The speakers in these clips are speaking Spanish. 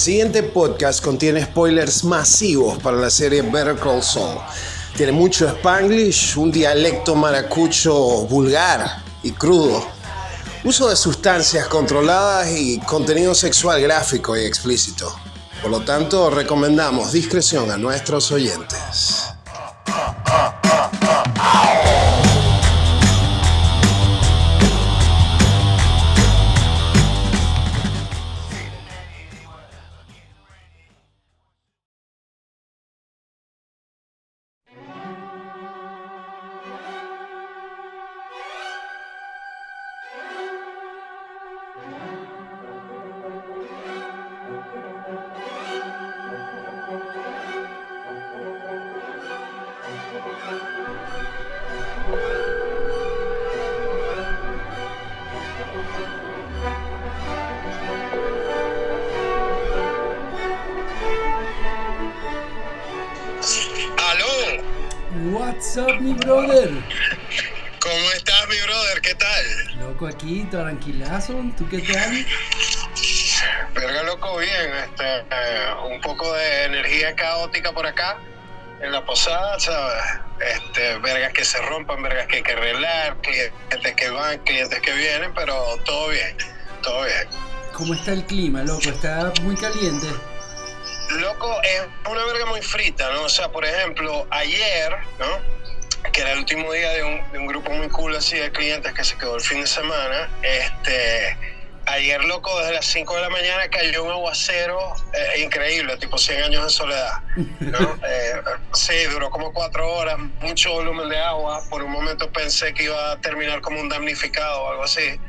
El siguiente podcast contiene spoilers masivos para la serie Better Call Saul. Tiene mucho spanglish, un dialecto maracucho vulgar y crudo, uso de sustancias controladas y contenido sexual gráfico y explícito. Por lo tanto, recomendamos discreción a nuestros oyentes. ¿Tú qué tal? Verga loco, bien, este, eh, un poco de energía caótica por acá en la posada, ¿sabes? Este, vergas que se rompan, vergas que hay que arreglar, clientes que van, clientes que vienen, pero todo bien, todo bien. ¿Cómo está el clima, loco? ¿Está muy caliente? Loco, es una verga muy frita, ¿no? O sea, por ejemplo, ayer, ¿no? Que era el último día de un, de un grupo muy cool así de clientes que se quedó el fin de semana, este... Ayer, loco, desde las 5 de la mañana cayó un aguacero eh, increíble, tipo 100 años de soledad. ¿no? Eh, sí, duró como 4 horas, mucho volumen de agua. Por un momento pensé que iba a terminar como un damnificado o algo así,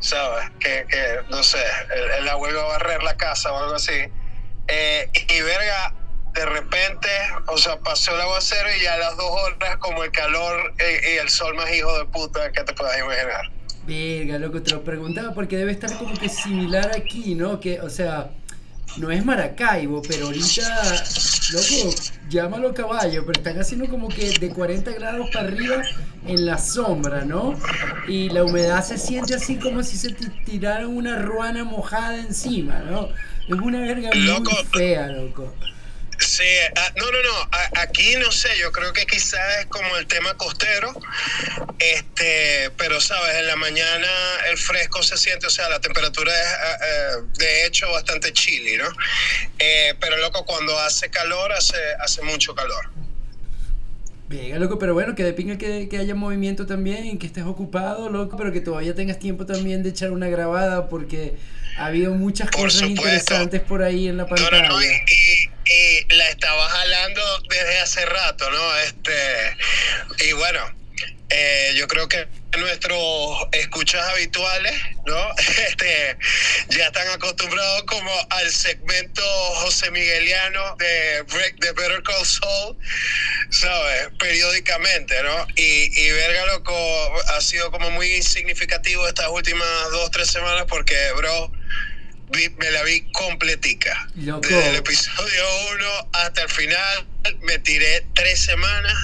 ¿sabes? Que, que no sé, el, el agua iba a barrer la casa o algo así. Eh, y verga, de repente, o sea, pasó el aguacero y ya a las dos horas, como el calor eh, y el sol más hijo de puta que te puedas imaginar. Verga, loco, te lo preguntaba porque debe estar como que similar aquí, ¿no? Que, o sea, no es Maracaibo, pero ahorita, loco, llámalo caballo, pero están haciendo como que de 40 grados para arriba en la sombra, ¿no? Y la humedad se siente así como si se te tiraran una ruana mojada encima, ¿no? Es una verga muy Loco. fea, loco. Sí, ah, no, no, no, a- aquí no sé, yo creo que quizás es como el tema costero, este, pero sabes, en la mañana el fresco se siente, o sea, la temperatura es ah, eh, de hecho bastante chilly, ¿no? Eh, pero loco, cuando hace calor, hace, hace mucho calor. Venga, loco, pero bueno, que de pinga que, que haya movimiento también, que estés ocupado, loco, pero que todavía tengas tiempo también de echar una grabada porque ha habido muchas Por cosas supuesto. interesantes por ahí en la No, pantalla. no, no, y, y- y la estaba jalando desde hace rato, ¿no? Este, y bueno, eh, yo creo que nuestros escuchas habituales, ¿no? Este, ya están acostumbrados como al segmento José Migueliano de, Break, de Better Call Saul, ¿sabes? Periódicamente, ¿no? Y, y verga, loco, ha sido como muy significativo estas últimas dos, tres semanas porque, bro, vi- me la vi completica. Loco. Desde el episodio 1 hasta el final me tiré tres semanas.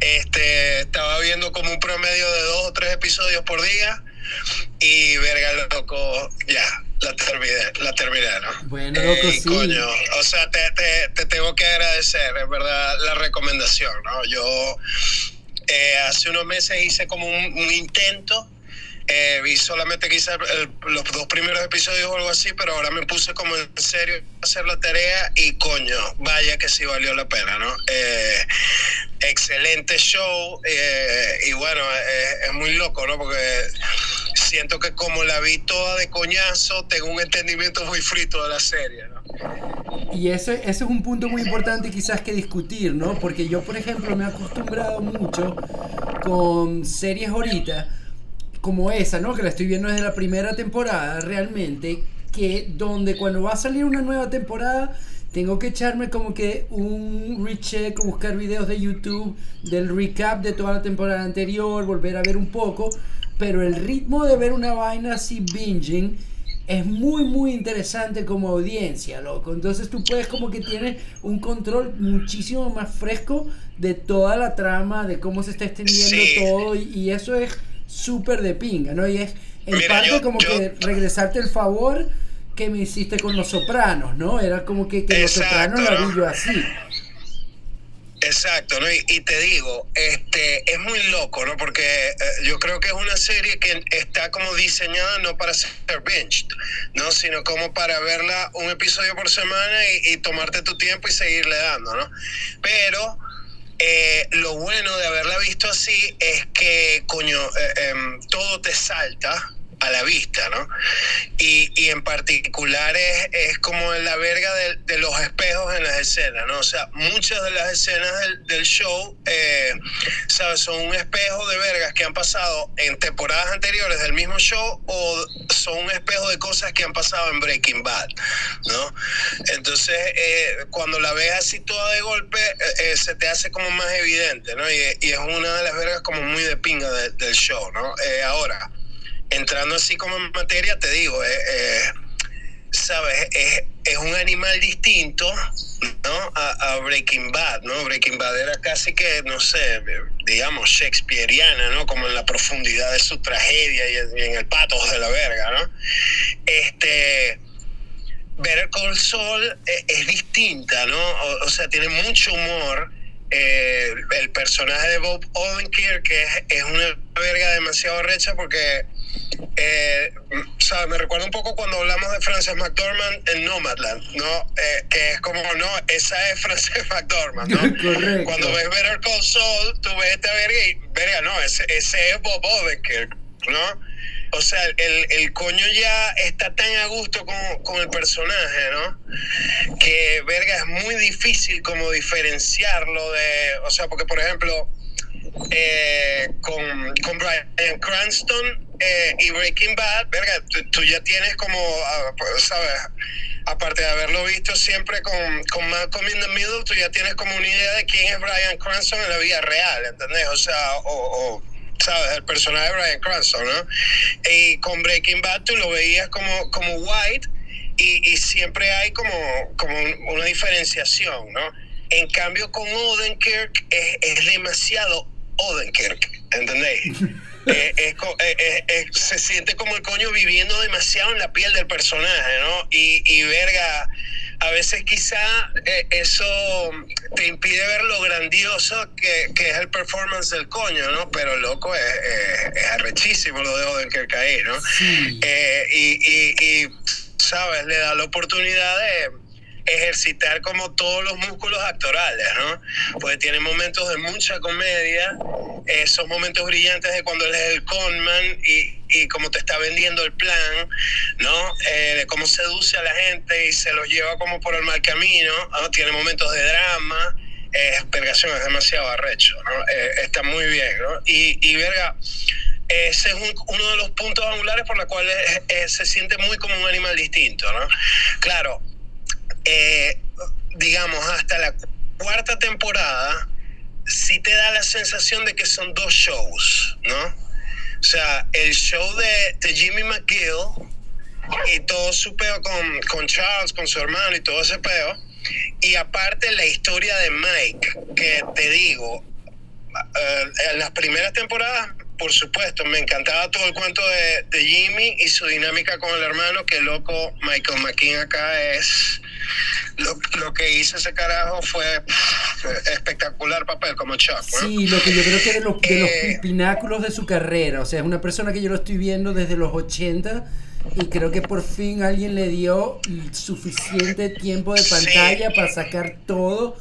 Este, estaba viendo como un promedio de dos o tres episodios por día. Y verga, loco, ya, la terminé, la terminé, ¿no? Bueno, loco, Eh, sí. Coño, o sea, te, te, te tengo que agradecer, es verdad, la recomendación, ¿no? Yo eh, hace unos meses hice como un, un intento. Eh, vi solamente quizás los dos primeros episodios o algo así, pero ahora me puse como en serio a hacer la tarea y coño, vaya que sí valió la pena, ¿no? Eh, excelente show eh, y bueno, eh, es muy loco, ¿no? Porque siento que como la vi toda de coñazo, tengo un entendimiento muy frito de la serie, ¿no? Y ese es un punto muy importante quizás que discutir, ¿no? Porque yo, por ejemplo, me he acostumbrado mucho con series ahorita, como esa, ¿no? Que la estoy viendo desde la primera temporada, realmente, que donde cuando va a salir una nueva temporada, tengo que echarme como que un recheck, buscar videos de YouTube del recap de toda la temporada anterior, volver a ver un poco, pero el ritmo de ver una vaina así binging es muy muy interesante como audiencia, loco. Entonces tú puedes como que tienes un control muchísimo más fresco de toda la trama, de cómo se está extendiendo Sí. todo y, y eso es súper de pinga, ¿no? Y es en Mira, parte yo- como yo- que regresarte el favor que me hiciste con Los Sopranos, ¿no? Era como que, que Los Sopranos la vi yo así. Exacto, ¿no? Y, te digo, este, es muy loco, ¿no? Porque eh, yo creo que es una serie que está como diseñada no para ser binge, ¿no? Sino como para verla un episodio por semana y, tomarte tu tiempo y seguirle dando, ¿no? Pero eh, lo bueno de haberla visto así es que, coño, eh, em, todo te salta, a la vista, ¿no? Y, y en particular es, es, como la verga de, los espejos en las escenas, ¿no? O sea, muchas de las escenas del, show, eh, ¿sabes? Son un espejo de vergas que han pasado en temporadas anteriores del mismo show o son un espejo de cosas que han pasado en Breaking Bad, ¿no? Entonces, eh, cuando la ves así toda de golpe, eh, se te hace como más evidente, ¿no? Y, y, es una de las vergas como muy de pinga del show, ¿no? ahora, entrando así como en materia, te digo, eh, eh, ¿sabes? Es, es, un animal distinto, ¿no? A, Breaking Bad, ¿no? Breaking Bad era casi que, no sé, digamos, shakespeariana, ¿no? Como en la profundidad de su tragedia y en, el patos de la verga, ¿no? Este... Better Call Saul es, es distinta, ¿no? O, sea, tiene mucho humor. Eh, el personaje de Bob Odenkirk que es, es una verga demasiado recha porque eh, Me recuerda un poco cuando hablamos de Frances McDormand en Nomadland, ¿no? Eh, que es como, no, esa es Frances McDormand, ¿no? Correcto. Cuando ves Better Call Saul, tú ves esta verga y, verga, no, ese, ese es Bob Odenkirk, ¿no? O sea, el, el, coño ya está tan a gusto con, con, el personaje, ¿no? Que, verga, es muy difícil como diferenciarlo de, o sea, porque, por ejemplo, eh, con, con Brian Cranston, eh, y Breaking Bad, verga, tú, ya tienes como, ah, pues, ¿sabes? Aparte de haberlo visto siempre con, con Malcolm in the Middle, tú ya tienes como una idea de quién es Brian Cranston en la vida real, ¿entendés? O sea, o, ¿sabes? El personaje de Brian Cranston, ¿no? Y con Breaking Bad tú lo veías como, como White y, y siempre hay como, como una diferenciación, ¿no? En cambio, con Odenkirk es, es demasiado Odenkirk, ¿entendéis? Eh, eh, eh, se siente como el coño viviendo demasiado en la piel del personaje, ¿no? Y, y verga, a veces quizá eso te impide ver lo grandioso que, que, es el performance del coño, ¿no? Pero loco, es, es arrechísimo lo de Odenkirk ahí, ¿no? y, y, y, ¿sabes? Le da la oportunidad de ejercitar como todos los músculos actorales, ¿no? Porque tiene momentos de mucha comedia, esos momentos brillantes de cuando él es el conman y, y cómo te está vendiendo el plan, ¿no? Eh, de cómo seduce a la gente y se los lleva como por el mal camino, ¿no? Tiene momentos de drama, es, vergación, es demasiado arrecho, ¿no? Eh, está muy bien, ¿no? Y, y verga, ese es uno de los puntos angulares por los cuales eh, se siente muy como un animal distinto, ¿no? Claro, eh, digamos, hasta la cuarta temporada, sí te da la sensación de que son dos shows, ¿no? O sea, el show de, Jimmy McGill y todo su peo con, con Charles, con su hermano y todo ese peo. Y aparte la historia de Mike, que te digo, eh, en las primeras temporadas, por supuesto, me encantaba todo el cuento de, de, Jimmy y su dinámica con el hermano, que loco, Michael McKean acá es lo, que hizo ese carajo fue espectacular papel como Chuck. Sí, lo que yo creo que es de los, de los eh, pináculos de su carrera. O sea, es una persona que yo lo estoy viendo desde los 80 y creo que por fin alguien le dio suficiente tiempo de pantalla para sacar todo.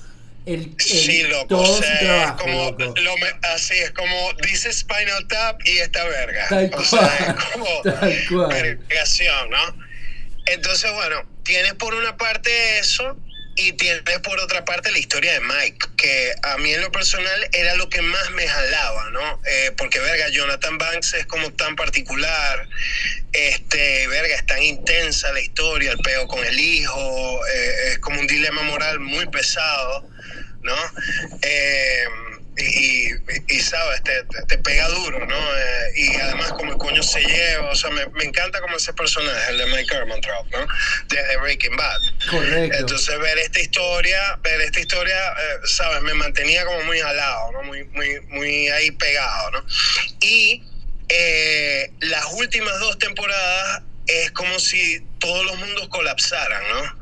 El, sí, loco, todo su trabajo, como, lo así es como dice Spinal Tap y esta verga. Tal o cual, sea, es como tal cual. ¿no? Entonces, bueno, tienes por una parte eso y tienes por otra parte la historia de Mike, que a mí en lo personal era lo que más me jalaba, ¿no? Eh, porque, verga, Jonathan Banks es como tan particular, este, verga, es tan intensa la historia, el peo con el hijo, eh, es como un dilema moral muy pesado, ¿no? Eh, y, y, sabes, te, te, pega duro, ¿no? Eh, y además como el coño se lleva, o sea, me, me encanta como ese personaje, el de Mike Ehrmantraut, ¿no? Desde Breaking Bad. Correcto. Entonces ver esta historia, ver esta historia, eh, sabes, me mantenía como muy jalado, ¿no? Muy, muy, muy ahí pegado, ¿no? Y eh, las últimas dos temporadas es como si todos los mundos colapsaran, ¿no?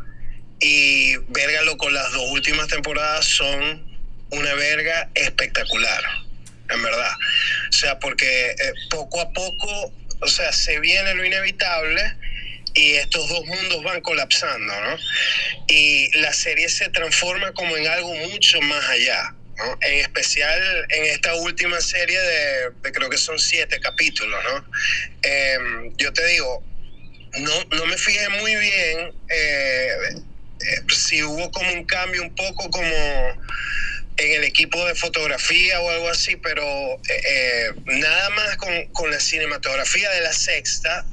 Y verga, con las dos últimas temporadas son una verga espectacular, en verdad. O sea, porque eh, poco a poco, o sea, se viene lo inevitable y estos dos mundos van colapsando, ¿no? Y la serie se transforma como en algo mucho más allá. ¿no? En especial en esta última serie de, creo que son siete capítulos, ¿no? Em, yo te digo, no, no me fijé muy bien eh, si hubo como un cambio un poco como en el equipo de fotografía o algo así, pero eh, eh, nada más con, con, la cinematografía de la sexta,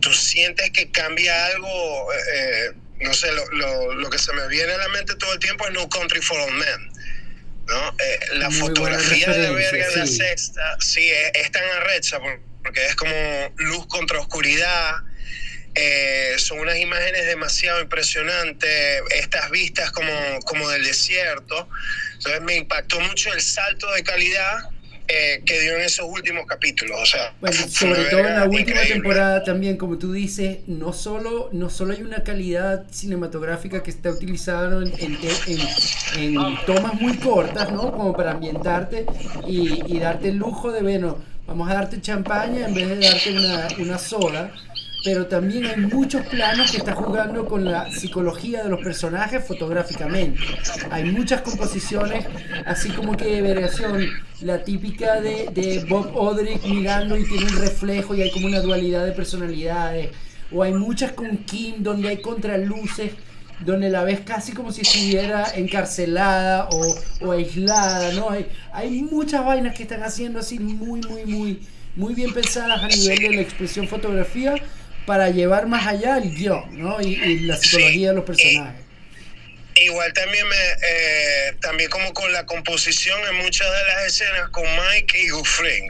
tú sientes que cambia algo, eh, no sé, lo, lo, lo, que se me viene a la mente todo el tiempo es No Country for Old Men. ¿no? la Muy fotografía de verga sí. de la sexta, sí, es, es tan arrecha porque es como luz contra oscuridad. Eh, son unas imágenes demasiado impresionantes, estas vistas como, como del desierto. Entonces me impactó mucho el salto de calidad eh, que dio en esos últimos capítulos. O sea, bueno, sobre todo en la última temporada también, como tú dices, no solo, no solo hay una calidad cinematográfica que está utilizada en, en, en, en tomas muy cortas, ¿no? Como para ambientarte y, y, darte el lujo de, bueno, vamos a darte champaña en vez de darte una, una soda pero también hay muchos planos que está jugando con la psicología de los personajes fotográficamente. Hay muchas composiciones, así como que variación, la típica de, de Bob Odrick mirando y tiene un reflejo y hay como una dualidad de personalidades. O hay muchas con Kim donde hay contraluces, donde la ves casi como si estuviera encarcelada o, o aislada, ¿no? Hay, hay muchas vainas que están haciendo así muy, muy, muy, muy bien pensadas a nivel de la expresión fotografía para llevar más allá el guion, ¿no? Y, y la psicología sí. de los personajes. Igual también me, eh, también como con la composición en muchas de las escenas con Mike y Gufring,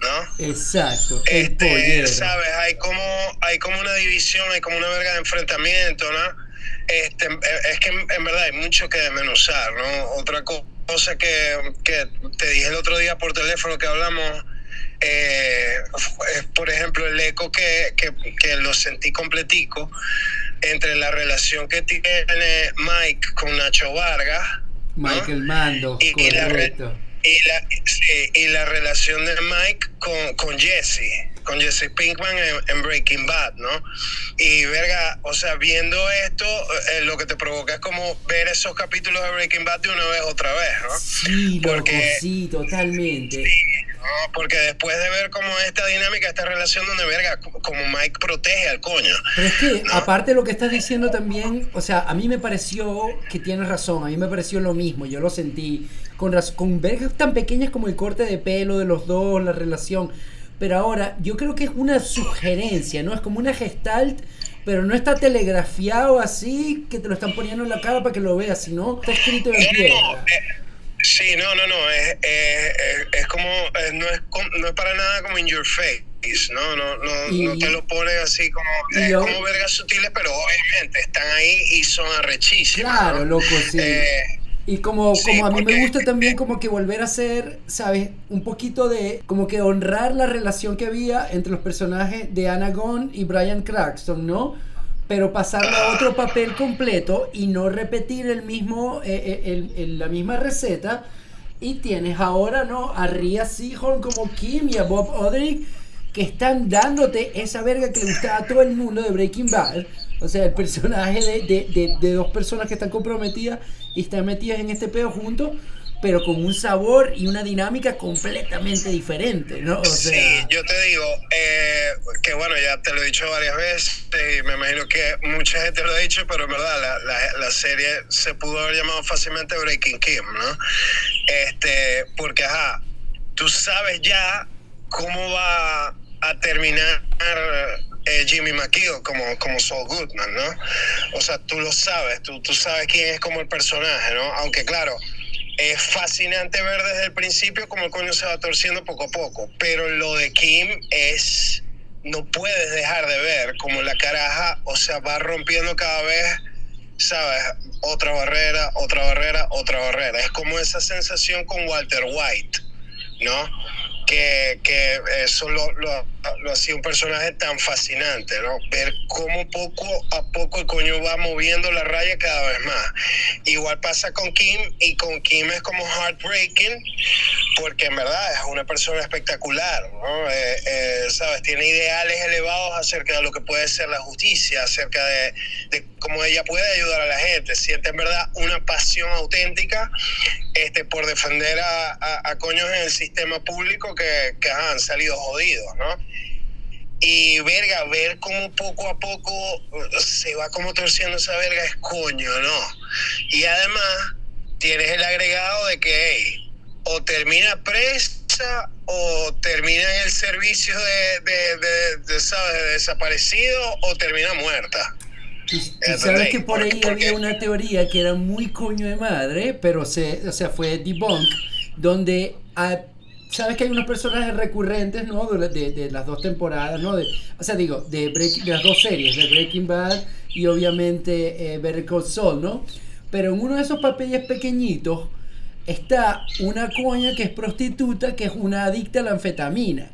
¿no? Exacto. Este, sabes, hay como, hay como una división, hay como una verga de enfrentamiento, ¿no? Este, es que en verdad hay mucho que desmenuzar, ¿no? Otra cosa que, que te dije el otro día por teléfono que hablamos eh, por ejemplo, el eco que, que, que, lo sentí completico entre la relación que tiene Mike con Nacho Vargas. Michael ¿no? Mando, y. Y la, sí, y la relación de Mike con, con Jesse con Jesse Pinkman en, en, Breaking Bad, ¿no? Y verga, o sea, viendo esto, eh, lo que te provoca es como ver esos capítulos de Breaking Bad de una vez otra vez, ¿no? Sí, Porque, loco, sí, totalmente. Sí, ¿no? Porque después de ver como esta dinámica, esta relación donde verga, como Mike protege al coño. Pero es que, ¿no? aparte de lo que estás diciendo también, o sea, a mí me pareció que tienes razón, a mí me pareció lo mismo, yo lo sentí. Con, con vergas tan pequeñas como el corte de pelo de los dos, la relación pero ahora yo creo que es una sugerencia, ¿no? Es como una gestalt, pero no está telegrafiado así que te lo están poniendo en la cara para que lo veas, sino está escrito en piedra. Sí, no, no, no, es, es, es como, no es, no es para nada como in your face. No, no, no, y, no te lo ponen así como, yo, como vergas sutiles, pero obviamente están ahí y son arrechísimas. Claro, ¿no? loco, sí. Eh, y como, sí, como a mí me gusta también como que volver a hacer, ¿sabes? Un poquito de, como que honrar la relación que había entre los personajes de Anna Gunn y Brian Cranston, ¿no? Pero pasarlo a otro papel completo y no repetir el mismo, eh, el, el, la misma receta. Y tienes ahora, ¿no? A Rhea Seahorn como Kim y a Bob Odrick que están dándote esa verga que le gustaba a todo el mundo de Breaking Bad. O sea, el personaje de, de, de, de dos personas que están comprometidas y están metidas en este pedo juntos, pero con un sabor y una dinámica completamente diferente, ¿no? O sea, sí, yo te digo eh, que bueno, ya te lo he dicho varias veces y me imagino que mucha gente lo ha dicho, pero en verdad la, la, la serie se pudo haber llamado fácilmente Breaking Kim, ¿no? Este, porque, ajá, tú sabes ya cómo va a terminar eh, Jimmy McKeown como, como Saul Goodman, ¿no? O sea, tú lo sabes, tú, tú sabes quién es como el personaje, ¿no? Aunque claro, es fascinante ver desde el principio cómo el coño se va torciendo poco a poco, pero lo de Kim es, no puedes dejar de ver como la caraja, o sea, va rompiendo cada vez, ¿sabes? Otra barrera, otra barrera, otra barrera. Es como esa sensación con Walter White, ¿no? Que, que eso lo, lo lo hacía un personaje tan fascinante, ¿no? Ver cómo poco a poco el coño va moviendo la raya cada vez más. Igual pasa con Kim y con Kim es como heartbreaking porque en verdad es una persona espectacular, ¿no? Eh, eh, ¿Sabes? Tiene ideales elevados acerca de lo que puede ser la justicia, acerca de, de, cómo ella puede ayudar a la gente. Siente en verdad una pasión auténtica este, por defender a, a, a coños en el sistema público que, que han salido jodidos, ¿no? Y verga, ver cómo poco a poco se va como torciendo esa verga es coño, ¿no? Y además tienes el agregado de que, hey, o termina presa o termina en el servicio de, de, de, de ¿sabes? de desaparecido o termina muerta. Y, y sabes que por ahí había una teoría que era muy coño de madre, pero se, o sea, fue debunk, donde a, sabes que hay unos personajes recurrentes, ¿no? De, de, de las dos temporadas, ¿no? De, o sea, digo, de, break, de, las dos series, de Breaking Bad y obviamente eh, Better Call Saul, ¿no? Pero en uno de esos papeles pequeñitos está una coña que es prostituta, que es una adicta a la anfetamina.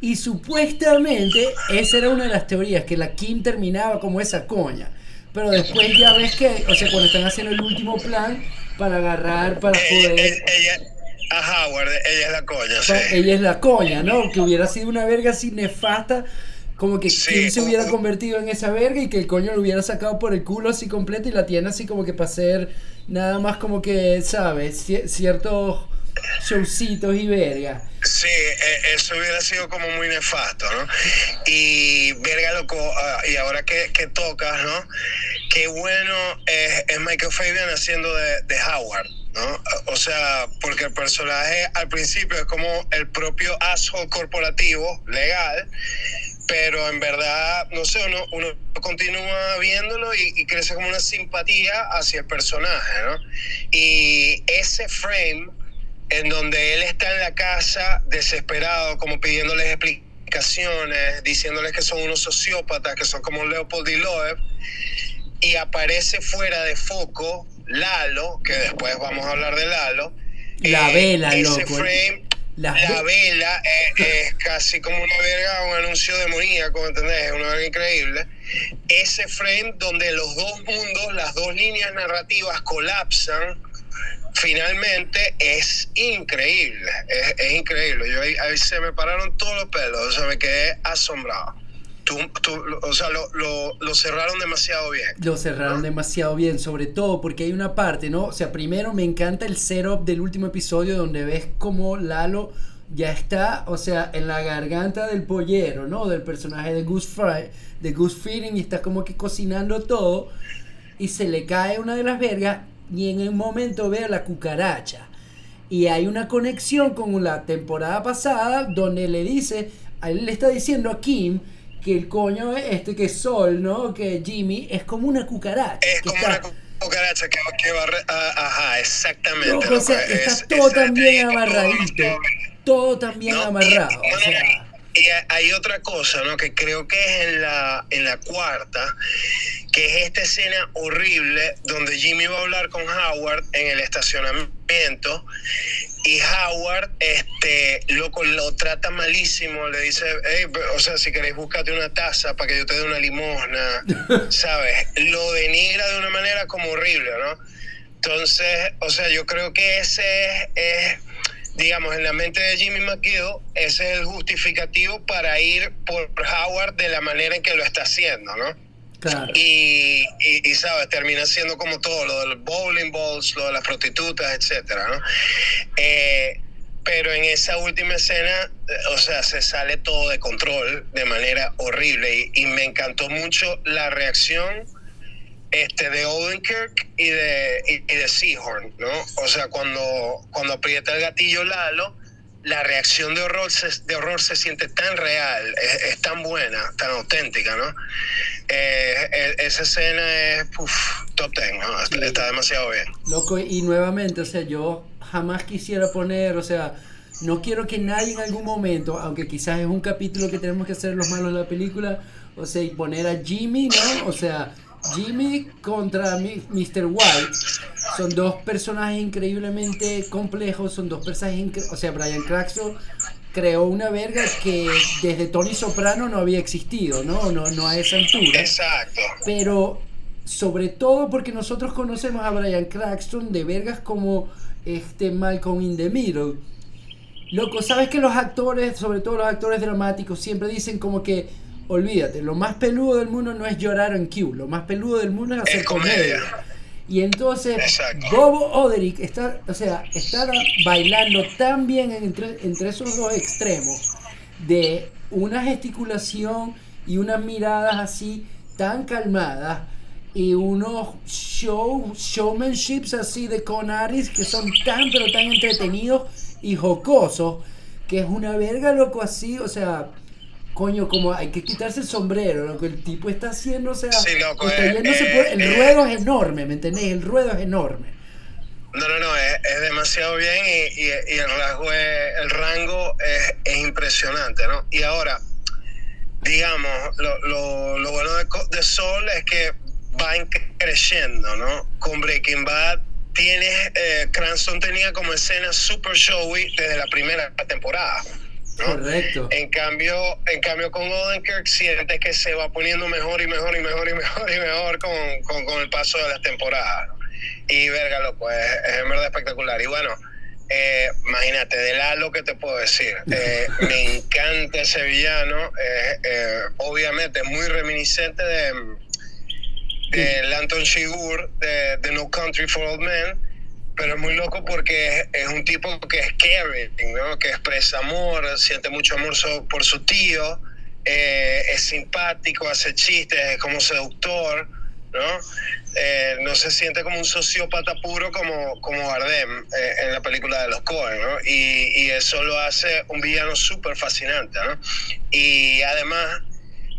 Y supuestamente esa era una de las teorías, que la Kim terminaba como esa coña. Pero después ya ves que, o sea, cuando están haciendo el último plan para agarrar, para poder... Ella, a Howard, ella es la coña, sí. Ella es la coña, ¿no? Que hubiera sido una verga así nefasta, como que sí, Kim se hubiera convertido en esa verga y que el coño lo hubiera sacado por el culo así completo y la tiene así como que para hacer nada más como que, ¿sabes? Ciertos showcitos y verga. Sí, eso hubiera sido como muy nefasto, ¿no? Y verga, loco, uh, y ahora que, que, tocas, ¿no? Qué bueno es, es Michael Fabian haciendo de, de, Howard, ¿no? O sea, porque el personaje al principio es como el propio asshole corporativo, legal, pero en verdad, no sé, uno, uno continúa viéndolo y, y crece como una simpatía hacia el personaje, ¿no? Y ese frame en donde él está en la casa desesperado, como pidiéndoles explicaciones, diciéndoles que son unos sociópatas, que son como Leopold y Loeb, y aparece fuera de foco Lalo, que después vamos a hablar de Lalo. La eh, vela, ese loco. Frame, la, la vela es, es, casi como una verga, un anuncio demoníaco, ¿entendés? Es una verga increíble. Ese frame donde los dos mundos, las dos líneas narrativas colapsan finalmente es increíble, es, es increíble. Yo ahí, ahí, se me pararon todos los pelos, o sea, me quedé asombrado. Tú, tú, o sea, lo, lo, lo, cerraron demasiado bien. Lo cerraron ¿no? demasiado bien, sobre todo porque hay una parte, ¿no? O sea, primero me encanta el setup del último episodio donde ves como Lalo ya está, o sea, en la garganta del pollero, ¿no? Del personaje de Goose Fry, de Goose Feeding, y está como que cocinando todo, y se le cae una de las vergas, y en un momento ve a la cucaracha. Y hay una conexión con la temporada pasada donde le dice, a él le está diciendo a Kim que el coño este que es Sol, ¿no? Que Jimmy es como una cucaracha. Es que como está, una cucaracha que, que va a, ajá, exactamente. No, o sea, está es, todo es, también amarradito. Todo también no, amarrado. Y, o sea. Y hay otra cosa, ¿no? Que creo que es en la, en la cuarta, que es esta escena horrible donde Jimmy va a hablar con Howard en el estacionamiento y Howard, este, loco, lo trata malísimo, le dice, hey, o sea, si queréis búscate una taza para que yo te dé una limosna, ¿sabes? Lo denigra de una manera como horrible, ¿no? Entonces, o sea, yo creo que ese es, es digamos, en la mente de Jimmy McGill, ese es el justificativo para ir por Howard de la manera en que lo está haciendo, ¿no? Claro. Y, y, y, sabes, termina siendo como todo, lo de los bowling balls, lo de las prostitutas, etcétera, ¿no? Eh, pero en esa última escena, o sea, se sale todo de control de manera horrible y, y me encantó mucho la reacción este, de Odenkirk y de, y, y, de Seahorn, ¿no? O sea, cuando, cuando aprieta el gatillo Lalo, la reacción de horror se, de horror se siente tan real, es, es tan buena, tan auténtica, ¿no? Eh, esa escena es uf, top ten, ¿no? está, sí. está, demasiado bien. Loco, y nuevamente, o sea, yo jamás quisiera poner, o sea, no quiero que nadie en algún momento, aunque quizás es un capítulo que tenemos que hacer los malos de la película, o sea, y poner a Jimmy, ¿no? O sea, Jimmy contra Mr. White son dos personajes increíblemente complejos, son dos personajes, o sea, Brian Cranston creó una verga que desde Tony Soprano no había existido, ¿no? No, no a esa altura. Exacto. Pero sobre todo porque nosotros conocemos a Brian Cranston de vergas como este Malcolm in the Middle. Loco, sabes que los actores, sobre todo los actores dramáticos, siempre dicen como que, olvídate, lo más peludo del mundo no es llorar en Q, lo más peludo del mundo es hacer Es comedia. Y entonces Exacto. Bobo Oderick está, o sea, está bailando tan bien entre, entre esos dos extremos de una gesticulación y unas miradas así tan calmadas y unos show, showmanships así de Conaris que son tan pero tan entretenidos y jocosos que es una verga loco así, o sea, coño, como hay que quitarse el sombrero, lo que el tipo está haciendo, o sea, Sí, loco, está eh, yéndose eh, por- el eh. ruedo es enorme, ¿me entendés? El ruedo es enorme. No, no, no, es, es demasiado bien y, y- y el rasgo es- el rango es, es impresionante, ¿no? Y ahora, digamos, lo, lo, lo bueno de, de Sol es que va en- creciendo, ¿no? Con Breaking Bad tienes, eh, Cranston tenía como escenas super showy desde la primera temporada, ¿no? Correcto. En cambio, en cambio con Odenkirk sientes que se va poniendo mejor y mejor y mejor y mejor y mejor con, con, con el paso de las temporadas. ¿no? Y verga, loco, es, es en verdad espectacular. Y bueno, eh, imagínate, de Lalo, ¿qué te puedo decir? Eh, me encanta ese villano. eh, obviamente, es muy reminiscente de, de Anton Shigur, de, de No Country for Old Men. Pero es muy loco porque es, un tipo que es caring, ¿no? Que expresa amor, siente mucho amor por su tío, eh, es simpático, hace chistes, es como seductor, ¿no? Eh, no se siente como un sociópata puro como, como Bardem eh, en la película de los Coen, ¿no? Y, eso lo hace un villano súper fascinante, ¿no? Y además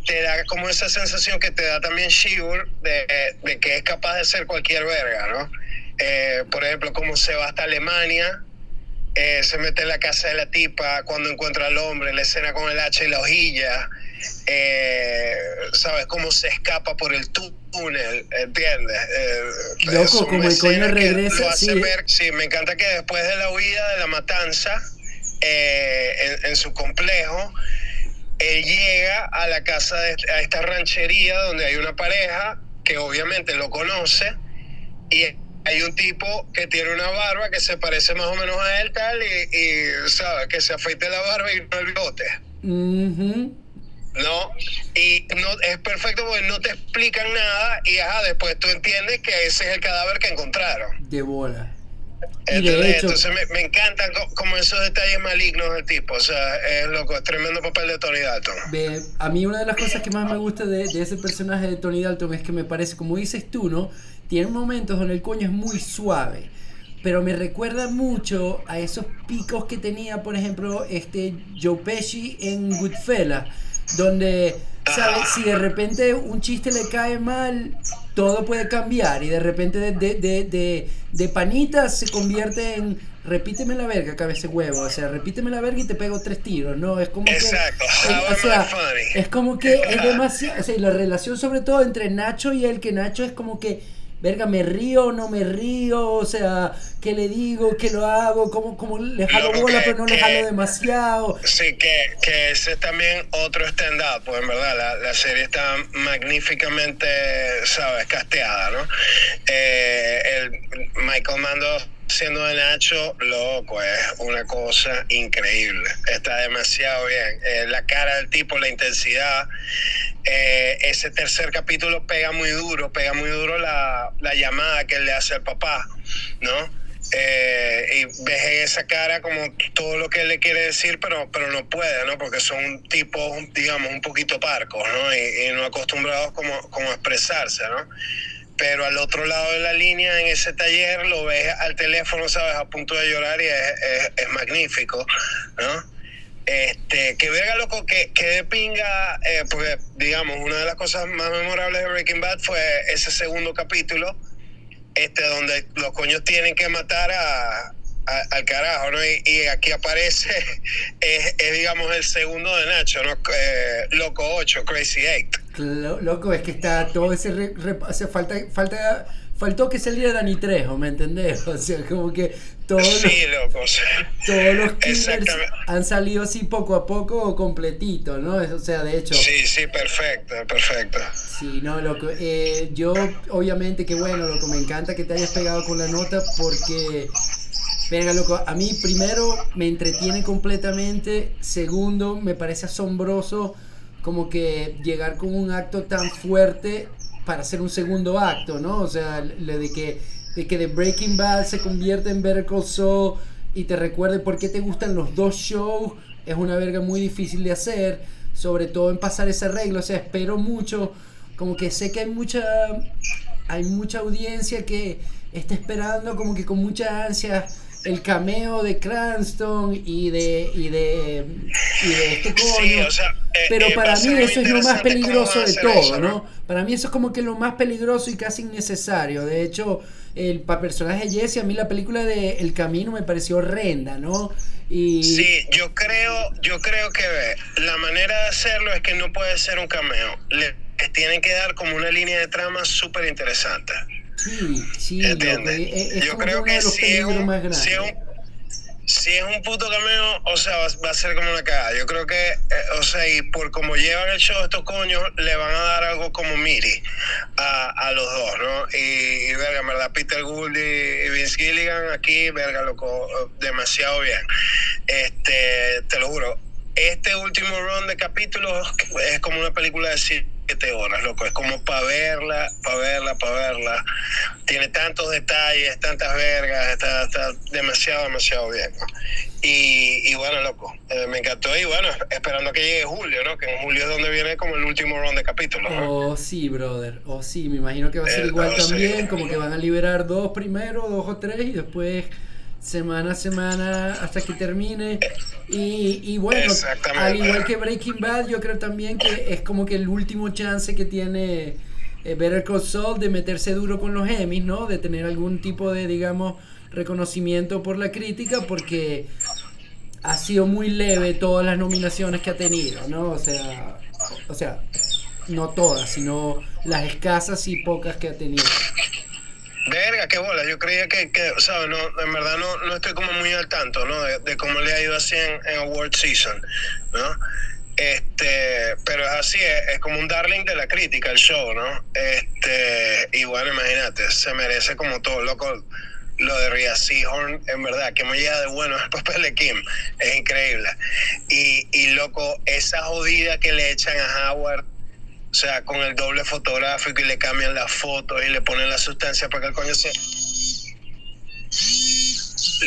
te da como esa sensación que te da también Shigur de, de que es capaz de ser cualquier verga, ¿no? Eh, por ejemplo, cómo se va hasta Alemania, eh, se mete en la casa de la tipa cuando encuentra al hombre, la escena con el hacha y la hojilla, eh, ¿sabes? Cómo se escapa por el túnel, ¿entiendes? Eh, Loco, como el coño regresa, sí. ver- sí, me encanta que después de la huida de la matanza, eh, en, en su complejo, él llega a la casa de a esta ranchería donde hay una pareja que obviamente lo conoce y hay un tipo que tiene una barba que se parece más o menos a él tal y, y sabe que se afeite la barba y no el bigote Ujú. no y no es perfecto porque no te explican nada y ajá después tú entiendes que ese es el cadáver que encontraron De bola. Y ¿Entendés? de hecho, entonces me, me encantan co- como esos detalles malignos del tipo o sea es loco es tremendo papel de Tony Dalton Ve, a mí una de las cosas que más me gusta de, de ese personaje de Tony Dalton es que me parece, como dices tú, ¿no? Tiene momentos donde el coño es muy suave. Pero me recuerda mucho a esos picos que tenía, por ejemplo, este Joe Pesci en Goodfellas. Donde, ¿sabes? Si de repente un chiste le cae mal, todo puede cambiar. Y de repente de, de, de, de, de panitas se convierte en repíteme la verga, cabeza huevo. O sea, repíteme la verga y te pego tres tiros, ¿no? Es como que. Exacto. How o sea, es como que es demasiado. O sea, y la relación, sobre todo entre Nacho y él, que Nacho es como que. Verga, me río o no me río, o sea, ¿qué le digo? ¿Qué lo hago? ¿Cómo, cómo le jalo Loco, bola que- pero no le que- jalo demasiado? Sí, que, que ese es también otro stand-up, pues en verdad, la, la serie está magníficamente, ¿sabes?, casteada, ¿no? Eh, el Michael Mando siendo de Nacho, loco, es una cosa increíble. Está demasiado bien. Eh, la cara del tipo, la intensidad. Eh, ese tercer capítulo pega muy duro, pega muy duro la, la llamada que él le hace al papá, ¿no? Eh, y ves en esa cara como todo lo que él le quiere decir, pero, pero no puede, ¿no? Porque son tipos, digamos, un poquito parcos, ¿no? Y, no acostumbrados como, como expresarse, ¿no? Pero al otro lado de la línea, en ese taller, lo ves al teléfono, ¿sabes? A punto de llorar y es, es magnífico, ¿no? Este, que verga loco, que, que de pinga, eh, digamos, una de las cosas más memorables de Breaking Bad fue ese segundo capítulo, este, donde los coños tienen que matar a, al carajo, ¿no? Y, aquí aparece, es, digamos el segundo de Nacho, ¿no? Eh, Loco 8, Crazy 8. Loco, es que está todo ese... falta, falta, faltó que saliera Dani Trejo, ¿me entendés? O sea, como que todos sí, los, todos los killers han salido así poco a poco completito, ¿no? O sea, de hecho... Sí, sí, perfecto, perfecto. Sí, no, loco. Eh, yo, obviamente, que bueno, loco, me encanta que te hayas pegado con la nota porque Venga, loco, a mí primero me entretiene completamente, segundo me parece asombroso como que llegar con un acto tan fuerte para hacer un segundo acto, ¿no? O sea, le de que de que The Breaking Bad se convierte en Better Call Saul y te recuerde por qué te gustan los dos shows, es una verga muy difícil de hacer, sobre todo en pasar ese arreglo, o sea, espero mucho, como que sé que hay mucha hay mucha audiencia que está esperando como que con mucha ansia el cameo de Cranston y de y de, y de este coño. Eh, pero eh, para mí eso es lo más peligroso de todo, ¿no? Para mí eso es como que lo más peligroso y casi innecesario. De hecho, el personaje de Jesse, a mí la película de El Camino me pareció horrenda, ¿no? Y... Sí, yo creo, yo creo que la manera de hacerlo es que no puede ser un cameo. Le tienen que dar como una línea de trama súper interesante. Sí, sí, es, Yo creo que si es, un, si, es un, si es un puto cameo, o sea, va, a ser como una cagada. Yo creo que, eh, o sea, y por como llevan el show estos coños, le van a dar algo como Miri a, a los dos, ¿no? Y, y verga, verdad, Peter Gould y, Vince Gilligan aquí, verga, loco, demasiado bien. Este, te lo juro. Este último round de capítulos es como una película de cine siete horas, loco. Es como para verla, para verla, para verla. Tiene tantos detalles, tantas vergas, está, está demasiado, demasiado bien. Y, y, bueno, loco, eh, me encantó. Y bueno, esperando que llegue julio, ¿no? Que en julio es donde viene como el último round de capítulos. Oh, sí, brother. Oh, sí, me imagino que va a ser eh, igual oh, también. Como que van a liberar dos primero, dos o tres, y después semana a semana hasta que termine. Y, y bueno, al igual que Breaking Bad, yo creo también que es como que el último chance que tiene eh, Better Call Saul de meterse duro con los Emmys, ¿no? De tener algún tipo de, digamos, reconocimiento por la crítica, porque ha sido muy leve todas las nominaciones que ha tenido, ¿no? O sea, o sea, no todas, sino las escasas y pocas que ha tenido. Verga, qué bola. Yo creía que, que ¿sabes? No, en verdad no, no estoy como muy al tanto, ¿no? De, cómo le ha ido así en, en, Award Season, ¿no? Este, pero es así, es, como un darling de la crítica el show, ¿no? Este, y bueno, imagínate, se merece como todo, loco. Lo de Ria Seahorn, en verdad, que me llega de bueno el papel de Kim, es increíble. Y, y loco, esa jodida que le echan a Howard o sea, con el doble fotográfico y le cambian las fotos y le ponen la sustancia para que el coño se...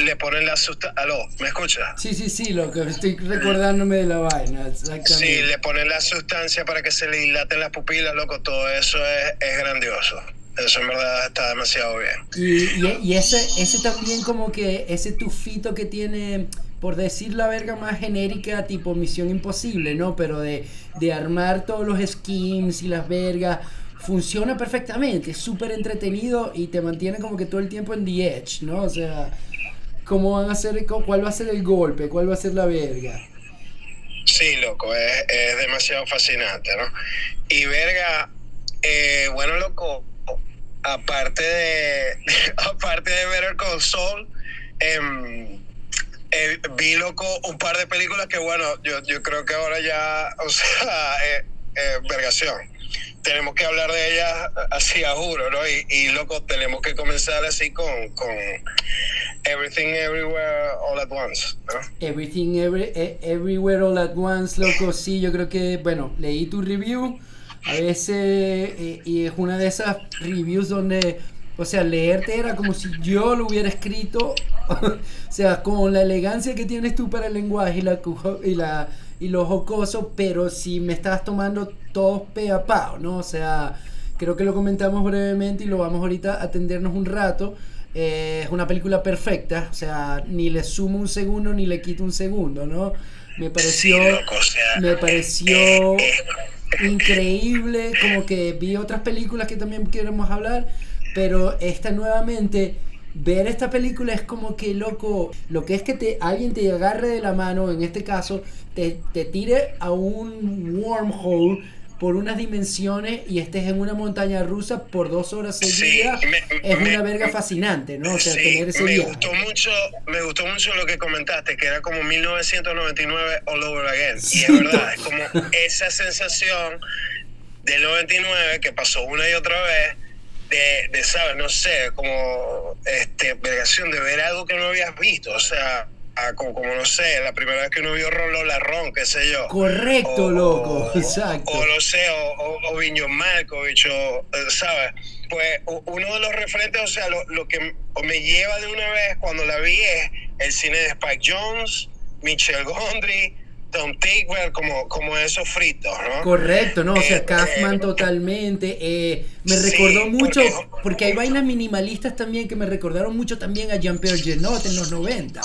Le ponen la sustancia... ¿Aló? ¿Me escucha? Sí, sí, sí, lo que estoy recordándome de la vaina, exactamente. Sí, le ponen la sustancia para que se le dilaten las pupilas, loco, todo eso es, es grandioso. Eso en verdad está demasiado bien. Y, y, y, ese, ese también como que, ese tufito que tiene por decir la verga más genérica, tipo Misión Imposible, ¿no? Pero de, de armar todos los schemes y las vergas, funciona perfectamente, es súper entretenido y te mantiene como que todo el tiempo en the edge, ¿no? O sea, ¿cómo van a hacer, cuál va a ser el golpe, cuál va a ser la verga? Sí, loco, es, es demasiado fascinante, ¿no? Y verga, eh, bueno, loco, aparte de, aparte de Better Call Saul, eh, eh, vi loco un par de películas que bueno, yo, yo creo que ahora ya, o sea, eh, eh, vergación. Tenemos que hablar de ellas así a juro, ¿no? Y, y loco, tenemos que comenzar así con, con Everything Everywhere All at Once, ¿no? Everything e, Everywhere All at Once, loco, sí, yo creo que, bueno, leí tu review, a veces, eh, y es una de esas reviews donde o sea, leerte era como si yo lo hubiera escrito. o sea, con la elegancia que tienes tú para el lenguaje y la, y la y lo jocoso, pero si me estás tomando todo pe a pao, ¿no? O sea, creo que lo comentamos brevemente y lo vamos ahorita a atendernos un rato. Eh, es una película perfecta, o sea, ni le sumo un segundo ni le quito un segundo, ¿no? Me pareció, me pareció increíble, como que vi otras películas que también queremos hablar pero esta nuevamente ver esta película es como que loco, lo que es que te, alguien te agarre de la mano, en este caso, te, te tire a un wormhole por unas dimensiones y estés en una montaña rusa por dos horas seguidas es una verga fascinante, ¿no? O sea, tener ese me gustó mucho, me gustó mucho lo que comentaste, que era como 1999 all over again. y es verdad, es como esa sensación del 99 que pasó una y otra vez de, de ¿sabes? No sé, como este, vergación de ver algo que no habías visto, o sea, como, no sé, la primera vez que uno vio Rolo Larrón, qué sé yo. Correcto, loco, exacto. O, no sé, o, o, Viño Malkovich, o, ¿sabes? Pues uno de los referentes, o sea, lo, lo que me lleva de una vez cuando la vi es el cine de Spike Jones, Michel Gondry, Tom Tickwer, como, como esos fritos, ¿no? Correcto, ¿no? O sea, Kaufman eh, totalmente. Eh, me recordó mucho, porque, hay vainas minimalistas también que me recordaron mucho también a Jean-Pierre Genot en los 90,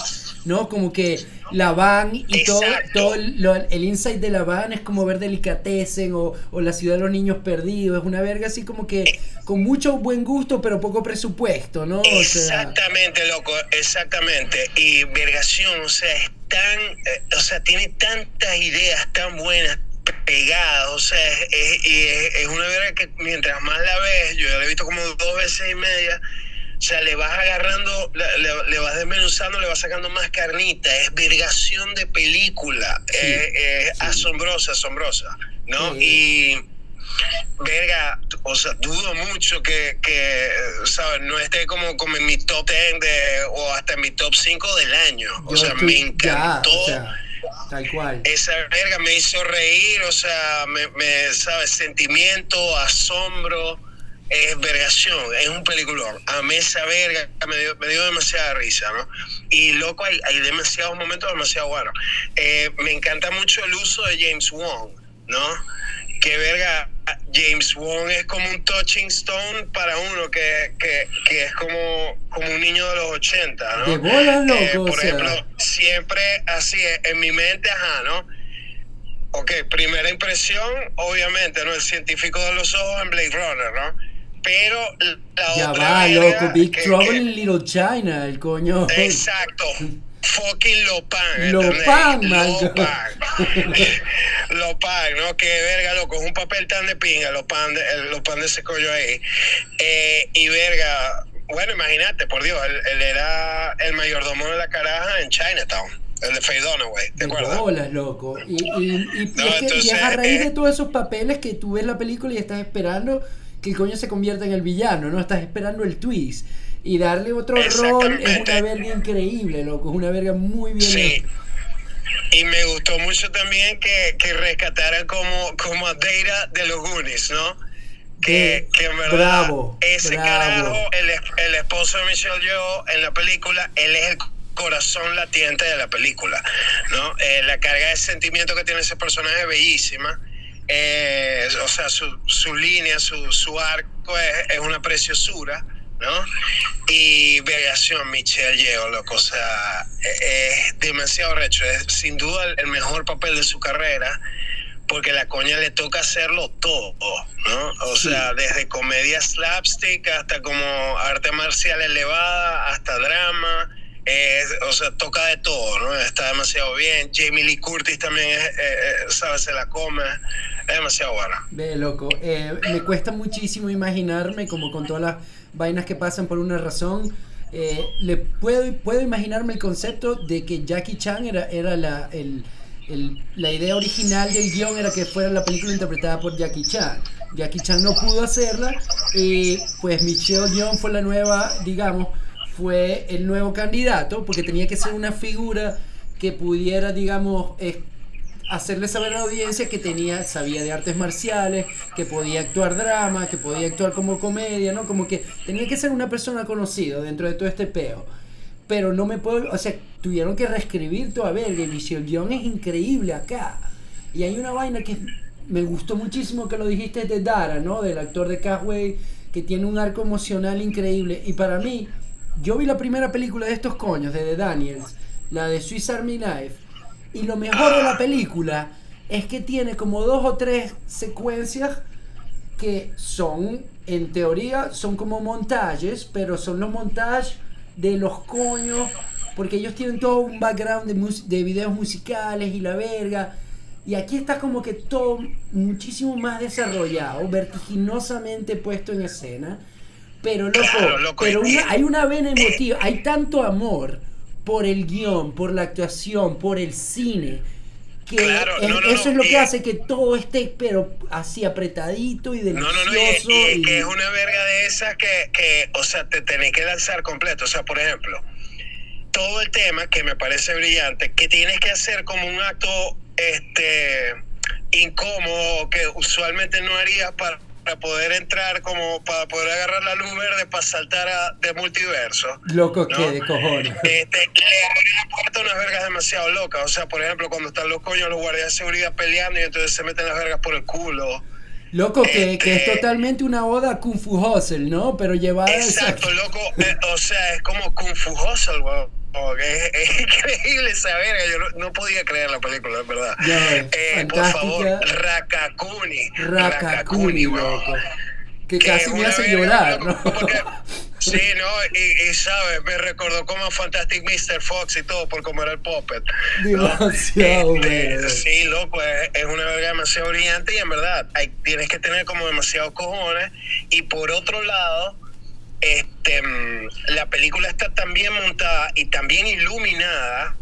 ¿no? Como que la van y todo, todo el insight de la van es como ver Delicatessen o, o La ciudad de los niños perdidos. Es una verga así como que con mucho buen gusto, pero poco presupuesto, ¿no? exactamente, loco, exactamente. Y Vergación, o sea, tan, eh, o sea, tiene tantas ideas tan buenas pegadas, o sea, es, es, una verdad que mientras más la ves, yo ya la he visto como dos veces y media, o sea, le vas agarrando, le, vas desmenuzando, le vas sacando más carnita, es vergación de película, es, asombrosa, asombrosa, ¿no? Y verga, o sea, dudo mucho que, que ¿sabes? No esté como, como en mi top 10 de, o hasta en mi top 5 del año. o sea, me encantó. tal cual. Esa verga me hizo reír, o sea, me, me ¿sabes? Sentimiento, asombro, es vergación, es un peliculón. Amé esa verga, me dio, me dio demasiada risa, ¿no? Y loco, hay, hay demasiados momentos demasiado buenos. Eh, me encanta mucho el uso de James Wong, ¿no? Que verga, James Wong es como un touching stone para uno que, que, que es como, como un niño de los 80, ¿no? De bolas, loco, eh, por ejemplo, siempre así, en mi mente, ajá, ¿no? Ok, primera impresión, obviamente, ¿no? El científico de los ojos en Blade Runner, ¿no? Pero la ya otra. va, loco, Big Trouble in Little China, el coño. Exacto. fucking Lopan. Lopan, Lopan. Lopan, ¿no? Que verga, loco, es un papel tan de pinga, Lopan de, Lopan de ese collo ahí. Eh, y verga, bueno, imagínate, por Dios, él, era el mayordomo de la caraja en Chinatown. El de Faye Dunaway, ¿te acuerdas? Hola, loco. Y, y, y, es que, a raíz de eh, todos esos papeles que tú ves la película y estás esperando que el coño se convierta en el villano, ¿no? Estás esperando el twist y darle otro rol es una verga increíble, loco, es una verga muy bien sí. Y me gustó mucho también que, que rescataran como, como a Deira de los Goonies, ¿no? Que, que en verdad bravo, ese carajo, el, el esposo de Michelle Yeoh en la película, él es el corazón latiente de la película, ¿no? Eh, la carga de sentimiento que tiene ese personaje es bellísima. Eh, o sea, su, su línea, su, su arco es, es una preciosura. ¿No? Y Variación, Michelle Yeo, loco, o sea, es demasiado recho, es sin duda el mejor papel de su carrera, porque la coña le toca hacerlo todo, ¿no? O sea, desde comedia slapstick hasta como arte marcial elevada, hasta drama. o sea, toca de todo, ¿no? Está demasiado bien. Jamie Lee Curtis también, es, eh, eh, ¿sabes? Se la come. Es demasiado buena. Ve, loco. Eh, me cuesta muchísimo imaginarme como con todas las vainas que pasan por una razón. Eh, le puedo, puedo imaginarme el concepto de que Jackie Chan era, era la, el, la idea original del guion era que fuera la película interpretada por Jackie Chan. Jackie Chan no pudo hacerla y pues Michelle Yeoh fue la nueva, digamos, fue el nuevo candidato porque tenía que ser una figura que pudiera, digamos, hacerle saber a la audiencia que tenía, sabía de artes marciales, que podía actuar drama, que podía actuar como comedia, ¿no? Como que tenía que ser una persona conocida dentro de todo este peo. Pero no me puedo, o sea, tuvieron que reescribir toda verga. Y Michelle Young es increíble acá. Y hay una vaina que me gustó muchísimo que lo dijiste de Dara, ¿no? Del actor de Castaway, que tiene un arco emocional increíble. Y para mí, yo vi la primera película de estos coños, de The Daniels, la de Swiss Army Knife y lo mejor de la película es que tiene como dos o tres secuencias que son, en teoría, son como montajes, pero son los montajes de los coños, porque ellos tienen todo un background de, mus- de videos musicales y la verga. Y aquí está como que todo muchísimo más desarrollado, vertiginosamente puesto en escena. Pero loco, Claro, loco, pero una- hay una vena emotiva, hay tanto amor por el guion, por la actuación, por el cine, que Claro, es- no, no, eso no, es lo que hace que todo esté pero así apretadito y No, delicioso. no, no, y, y que es una verga de esas que, que, o sea, te tenés que lanzar completo. O sea, por ejemplo, todo el tema que me parece brillante, que tienes que hacer como un acto este incómodo que usualmente no harías para, para poder entrar, como para poder agarrar la luz verde para saltar a, de multiverso. Loco ¿no? que de cojones. Este, le abre la puerta unas vergas demasiado locas. O sea, por ejemplo, cuando están los coños, los guardias de seguridad peleando y entonces se meten las vergas por el culo. Loco que, que es este- totalmente una oda a Kung Fu Hustle, ¿no? Pero llevada a esa- Exacto, loco. eh, o sea, es como Kung Fu Hustle, weón. Que Es, es increíble esa verga. Yo no, no podía creer la película, en verdad. Ves, Eh, por favor, Rakakuni. Rakakuni, loco. Que Que casi es me hace llorar, loco, ¿no? porque- sí, ¿no? Y, y, sabes, me recordó como a Fantastic Mr. Fox y todo por comer el puppet. Este. Sí, loco, es, es una verga demasiado brillante y en verdad hay, tienes que tener como demasiados cojones. Y por otro lado, este, mm, la película está tan bien montada y tan bien iluminada.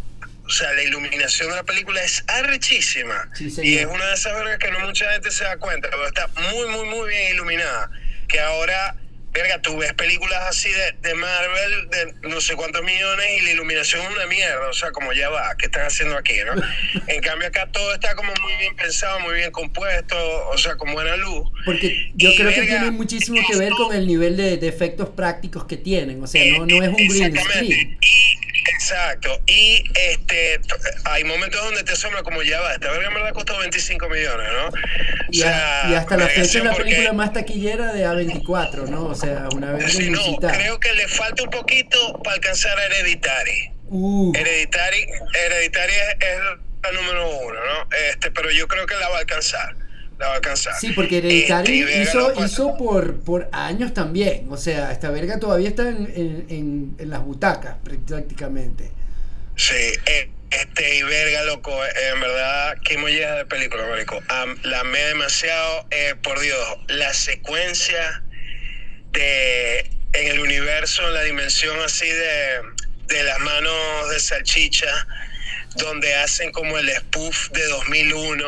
O sea, la iluminación de la película es arrechísima. Sí, y es una de esas vergas que no mucha gente se da cuenta, pero está muy, muy, muy bien iluminada. Que ahora, verga, tú ves películas así de, de Marvel de no sé cuántos millones y la iluminación es una mierda. O sea, como ya va, ¿qué están haciendo aquí, no? En cambio, acá todo está como muy bien pensado, muy bien compuesto, o sea, con buena luz. Porque yo Y, creo que verga, tiene muchísimo que ver con el nivel de, de efectos prácticos que tienen. O sea, no, no es un green screen. Y- exacto. Y este hay momentos donde te asombra como ya va. Esta verga en verdad costó 25 millones, ¿no? O Y, a- y hasta la fecha es la porque- película más taquillera de A24, ¿no? O sea, una vez Sí, no, creo que le falta un poquito para alcanzar a Hereditary. Uh, Hereditary, Hereditary es, es la número uno, ¿no? Este, pero yo creo que la va a alcanzar. La va a alcanzar. Sí, porque Hereditary Este, verga, hizo, no hizo por, por años también. O sea, esta verga todavía está en, en, en- en las butacas prácticamente. Sí, eh, este, y verga, loco, eh, en verdad, qué molleja de película, marico. Am- la amé demasiado, eh, por Dios, la secuencia de, en el universo, en la dimensión así de, de las manos de salchicha, donde hacen como el spoof de 2001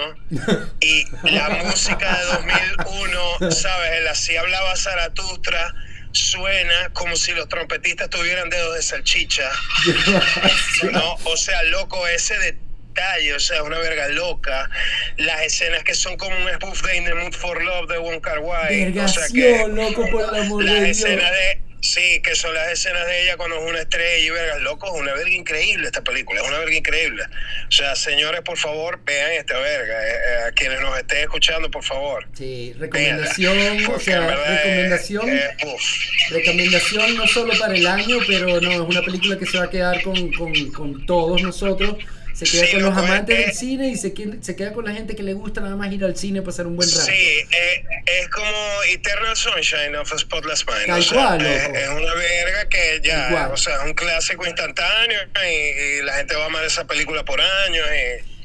y la música de 2001, ¿sabes? El así hablaba Zaratustra suena como si los trompetistas tuvieran dedos de salchicha. ¿no? O sea, loco, ese detalle, o sea, una verga loca. Las escenas que son como un spoof de In the Mood for Love de Wong Kar Wai. O sea, que loco, por el amor las de Dios. escenas de... Sí, que son las escenas de ella cuando es una estrella y vergas, loco, es una verga increíble esta película, es una verga increíble. O sea, señores, por favor, vean esta verga. eh, eh, a quienes nos estén escuchando, por favor. Sí, véanla. recomendación, o sea, es- recomendación, es- recomendación no solo para el año, pero no, es una película que se va a quedar con, con, con todos nosotros. Se queda Sí, con los amantes del cine y se, que- se queda con la gente que le gusta nada más ir al cine a pasar un buen rato. Sí, eh, es como Eternal Sunshine of a Spotless Mind. Tal o sea, cual, es, es una verga que ya, o sea, es un clásico instantáneo y, y la gente va a amar esa película por años.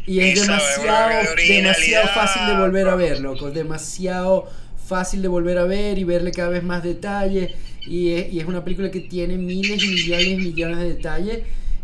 Y, Y es demasiado, de demasiado fácil de volver a ver, loco. Demasiado fácil de volver a ver y verle cada vez más detalle. Y es, y es una película que tiene miles y millones y millones de detalles.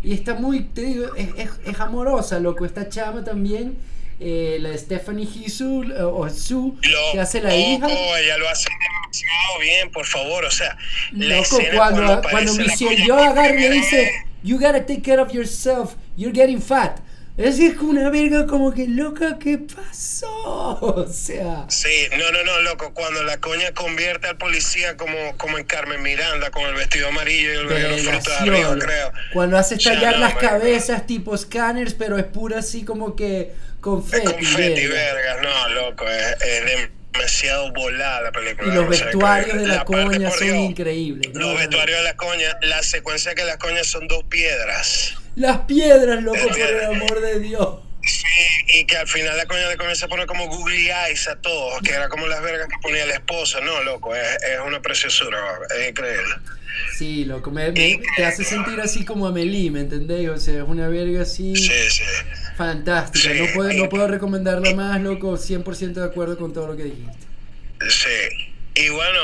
Y está muy, te digo, es, es, es amorosa, loco. Esta chama también, eh, la de Stephanie Hisu, o Su, que hace la hija. Loco, ella lo hace demasiado bien, por favor. O sea, Loco, cuando, cuando la Michelle yo por agarra y dice. You gotta take care of yourself, you're getting fat. Es es una verga como que loca, ¿qué pasó? O sea, Sí, no, no, no, loco. Cuando la coña convierte al policía como, como en Carmen Miranda, con el vestido amarillo y el veneno fruta de arriba, creo. Cuando hace estallar no, las cabezas tipo scanners, pero es pura así como que Es confeti. confeti, verga. vergas, no, loco, es, es demasiado volada la película. Y los vestuarios de la, parte, coña por son Dios, increíbles. Los vestuarios de la coña, la secuencia que las coñas son dos piedras. Las piedras, loco, por el amor de Dios. Sí, y que al final la coña le comienza a poner como googly eyes a todos, que era como las vergas que ponía la esposa. No, loco, es, es una preciosura, es increíble. Sí, loco, me, me- te hace sentir así como Amelie, ¿me entendéis? O sea, es una verga así Sí, sí. fantástica. Sí. No, puedo, no puedo recomendarla más, loco, 100% de acuerdo con todo lo que dijiste. Sí. Y bueno,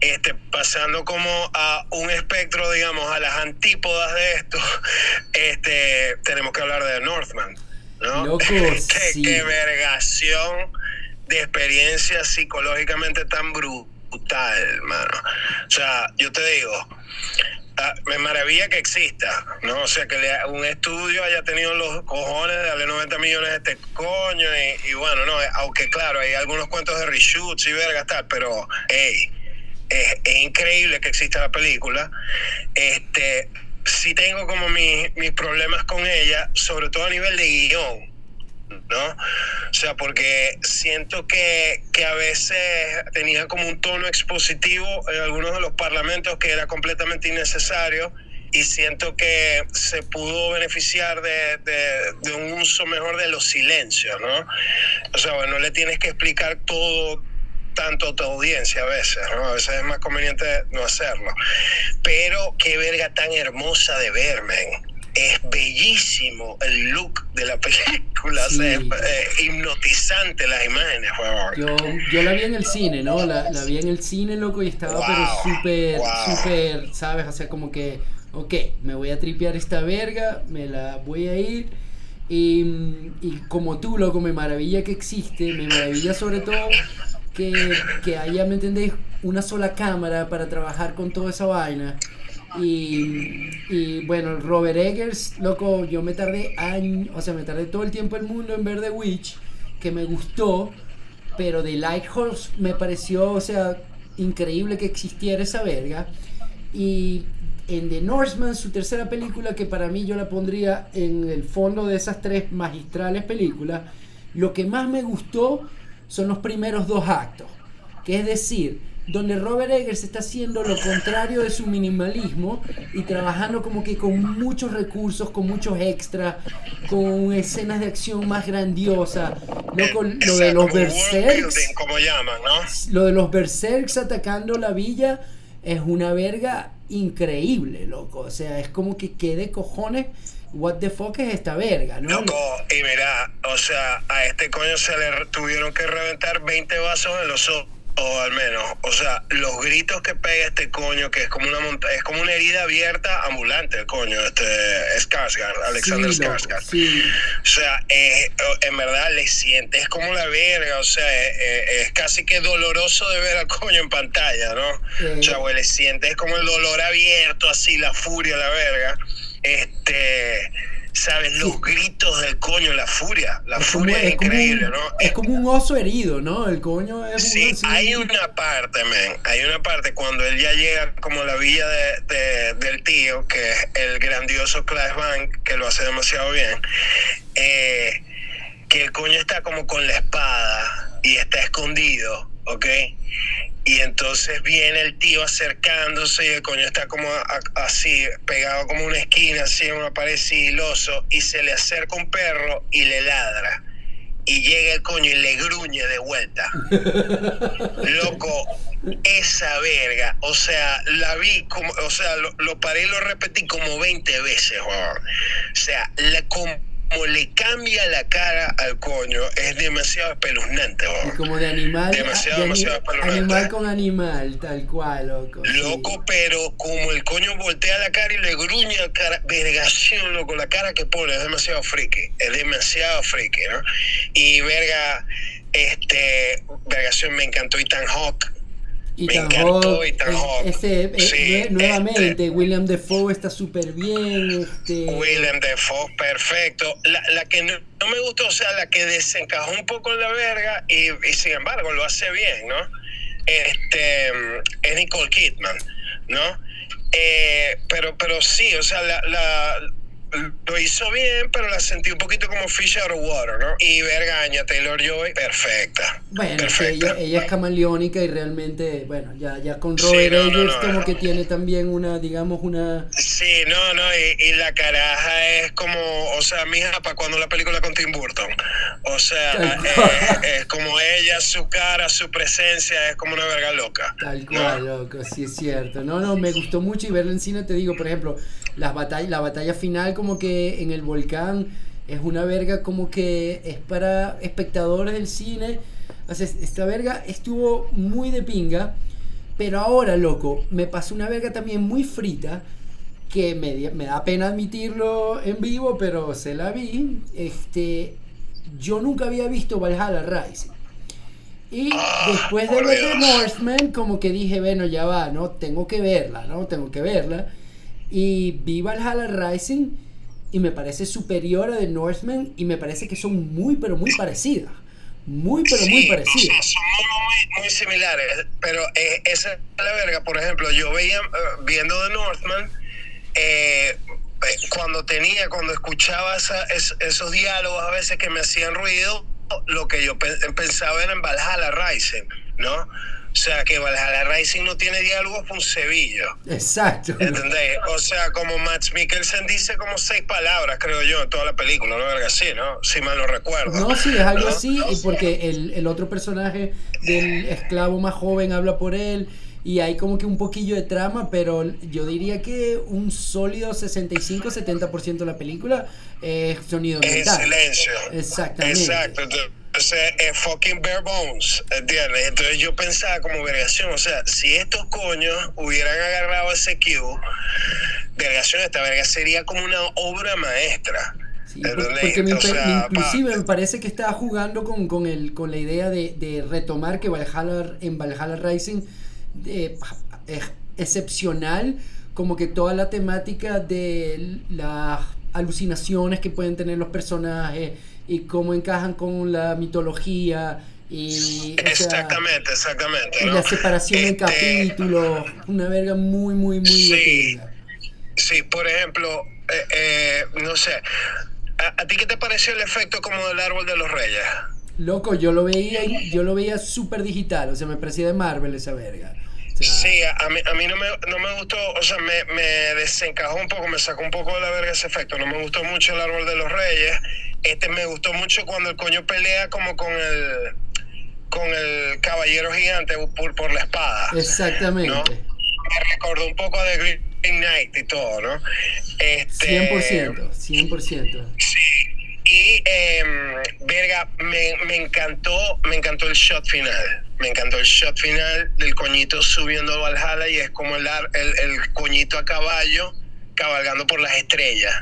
este, pasando como a un espectro, digamos, a las antípodas de esto, este, tenemos que hablar de Northman, ¿no? Loco, Qué- sí. qué vergación de experiencia psicológicamente tan brutal, mano. O sea, yo te digo, ah, me maravilla que exista, ¿no? O sea, que un estudio haya tenido los cojones de darle 90 millones a este coño y, bueno, no, aunque claro, hay algunos cuentos de reshoots y vergas tal, pero, hey, es, es increíble que exista la película. Este, sí tengo como mis, mis problemas con ella, sobre todo a nivel de guion. ¿No? O sea, porque siento que, que a veces tenía como un tono expositivo en algunos de los parlamentos que era completamente innecesario y siento que se pudo beneficiar de, de- de un uso mejor de los silencios, ¿no? O sea, bueno, no le tienes que explicar todo tanto a tu audiencia a veces, ¿no? A veces es más conveniente no hacerlo. Pero qué verga tan hermosa de ver, men. Es bellísimo el look de la película, o sea, es eh, hipnotizante las imágenes. Yo, yo la vi en el cine, ¿no? La, la vi en el cine, loco, y estaba Wow, pero súper, wow. súper, ¿sabes? O sea, como que, ok, me voy a tripear esta verga, me la voy a ir. Y, y como tú, loco, me maravilla que existe, me maravilla sobre todo que, que haya, ¿me entendéis? Una sola cámara para trabajar con toda esa vaina. Y, bueno, Robert Eggers, loco, yo me tardé años, o sea, me tardé todo el tiempo del mundo en ver The Witch, que me gustó, pero The Lighthouse me pareció, o sea, increíble que existiera esa verga. Y en The Northman, su tercera película, que para mí yo la pondría en el fondo de esas tres magistrales películas, lo que más me gustó son los primeros dos actos. Que es decir, donde Robert Eggers está haciendo lo contrario de su minimalismo y trabajando como que con muchos recursos, con muchos extras, con escenas de acción más grandiosas. Loco, lo de los berserks building, como llaman, ¿no? lo de los berserks atacando la villa es una verga increíble, loco. O sea, es como que quede cojones. What the fuck es esta verga, ¿no? Loco, y mira, o sea, a este coño se le tuvieron que reventar 20 vasos en los ojos, al menos. O sea, los gritos que pega este coño, que es como una monta es como una herida abierta ambulante, el coño, este Skarsgård, Alexander sí, loco, Skarsgård. sí. O sea, en verdad le sientes como la verga, o sea, eh, eh, es casi que doloroso de ver al coño en pantalla, ¿no? Eh. O sea, güey, le sientes como el dolor abierto, así, la furia, la verga. Este, ¿sabes? Los gritos del coño, la furia, la Es como, furia es, increíble, un, ¿no? es como un oso herido, ¿no? El coño es Sí, hay una parte, men, hay una parte cuando él ya llega como a la villa de, de- del tío, que es el grandioso Clive Bank, que lo hace demasiado bien, eh, que el coño está como con la espada y está escondido, ¿ok? Y entonces viene el tío acercándose y el coño está como a- así, pegado como una esquina, así en una pared sigiloso, y se le acerca un perro y le ladra. Y llega el coño y le gruñe de vuelta. Loco, esa verga, o sea, la vi como, o sea, lo, lo paré y lo repetí como 20 veces, weón. O sea, la, como le cambia la cara al coño es demasiado espeluznante, y weón. como de animal, Demasiado, de demasiado espeluznante. animal con animal, tal cual, loco. sí. Loco, pero como el coño voltea la cara y le gruñe la cara, vergación, loco, la cara que pone es demasiado friki, es demasiado friki, ¿no? Y verga, este, vergación, me encantó Ethan Hawke, me Ethan Hawke, Hawke. este, eh, Sí, nue- nuevamente, este. William Defoe está súper bien. Este, Willem Dafoe, perfecto. La, la que no, no me gustó, o sea, la que desencajó un poco en la verga y, y sin embargo lo hace bien, ¿no? Este, es Nicole Kidman, ¿no? Eh, pero, pero sí, o sea, la, la- lo hizo bien, pero la sentí un poquito como fish out of water, ¿no? Y Vergaña, Taylor Joy, perfecta. Bueno, perfecta. ella, ella, es camaleónica y realmente, bueno, ya, ya con Robert sí, no, no, como que tiene también una, digamos, una... Sí, no, no, y, y la caraja es como, o sea, mi para cuando la película con Tim Burton. O sea, es, es, como ella, su cara, su presencia, es como una verga loca. Tal cual, loco, sí es cierto. No, no, me gustó mucho y verla en cine, te digo, por ejemplo, las batallas, la batalla final como que en el volcán es una verga como que es para espectadores del cine. O sea, esta verga estuvo muy de pinga. Pero ahora, loco, me pasó una verga también muy frita. Que me, me da pena admitirlo en vivo, pero se la vi. Este, yo nunca había visto Valhalla Rising. Y después de ver The. Northman, como que dije, bueno, ya va, ¿no? Tengo que verla, ¿no? Tengo que verla. Y vi Valhalla Rising y me parece superior a The Northman y me parece que son muy, pero muy parecidas. Muy, pero muy parecidas. son muy, muy, similares, pero eh, esa es la verga. Por ejemplo, yo veía, eh, viendo The Northman, eh, eh, cuando tenía, cuando escuchaba esa- es- esos diálogos a veces que me hacían ruido, lo que yo pe- pensaba era en Valhalla Rising, ¿no? O sea, que Valhalla Rising no tiene diálogos, un cebillo. Exacto. ¿Entendés? O sea, como Max Mikkelsen dice como seis palabras, creo yo, en toda la película, ¿no? Verga, así, ¿no? Si mal no recuerdo. No, sí, es algo ¿No? así, y porque el, el otro personaje del esclavo más joven habla por él y hay como que un poquillo de trama, pero yo diría que un sólido 65-70% de la película es sonido Es ambiental. silencio. Exactamente. Exacto. Entonces, es fucking bare bones, ¿entiendes? Entonces yo pensaba como vergación, o sea, si estos coños hubieran agarrado ese cue, vergación, esta verga sería como una obra maestra. Porque me O sea, inclusive pa- me parece que estaba jugando con, con, el, con la idea de, de retomar que Valhalla, en Valhalla Rising eh, es excepcional, como que toda la temática de las alucinaciones que pueden tener los personajes y cómo encajan con la mitología y, o sea, exactamente, exactamente. y la separación en Este, capítulos, una verga muy, muy, muy Sí. Sí, por ejemplo, eh, eh, no sé, ¿a, a ti qué te pareció el efecto como del árbol de los reyes? Loco, yo lo veía, yo lo veía súper digital, o sea, me parecía de Marvel esa verga. Sea, Sí, a, a mí, a mí no, me, no me gustó, o sea, me, me desencajó un poco, me sacó un poco de la verga ese efecto. No me gustó mucho el árbol de los reyes. Este me gustó mucho cuando el coño pelea como con el con el caballero gigante por, por la espada. Exactamente. ¿no? Me recordó un poco de Green Knight y todo, ¿no? Este, 100%, 100%. Sí. Y, eh, verga, me, me encantó, me encantó el shot final. Me encantó el shot final del coñito subiendo a Valhalla y es como el, el, el coñito a caballo cabalgando por las estrellas.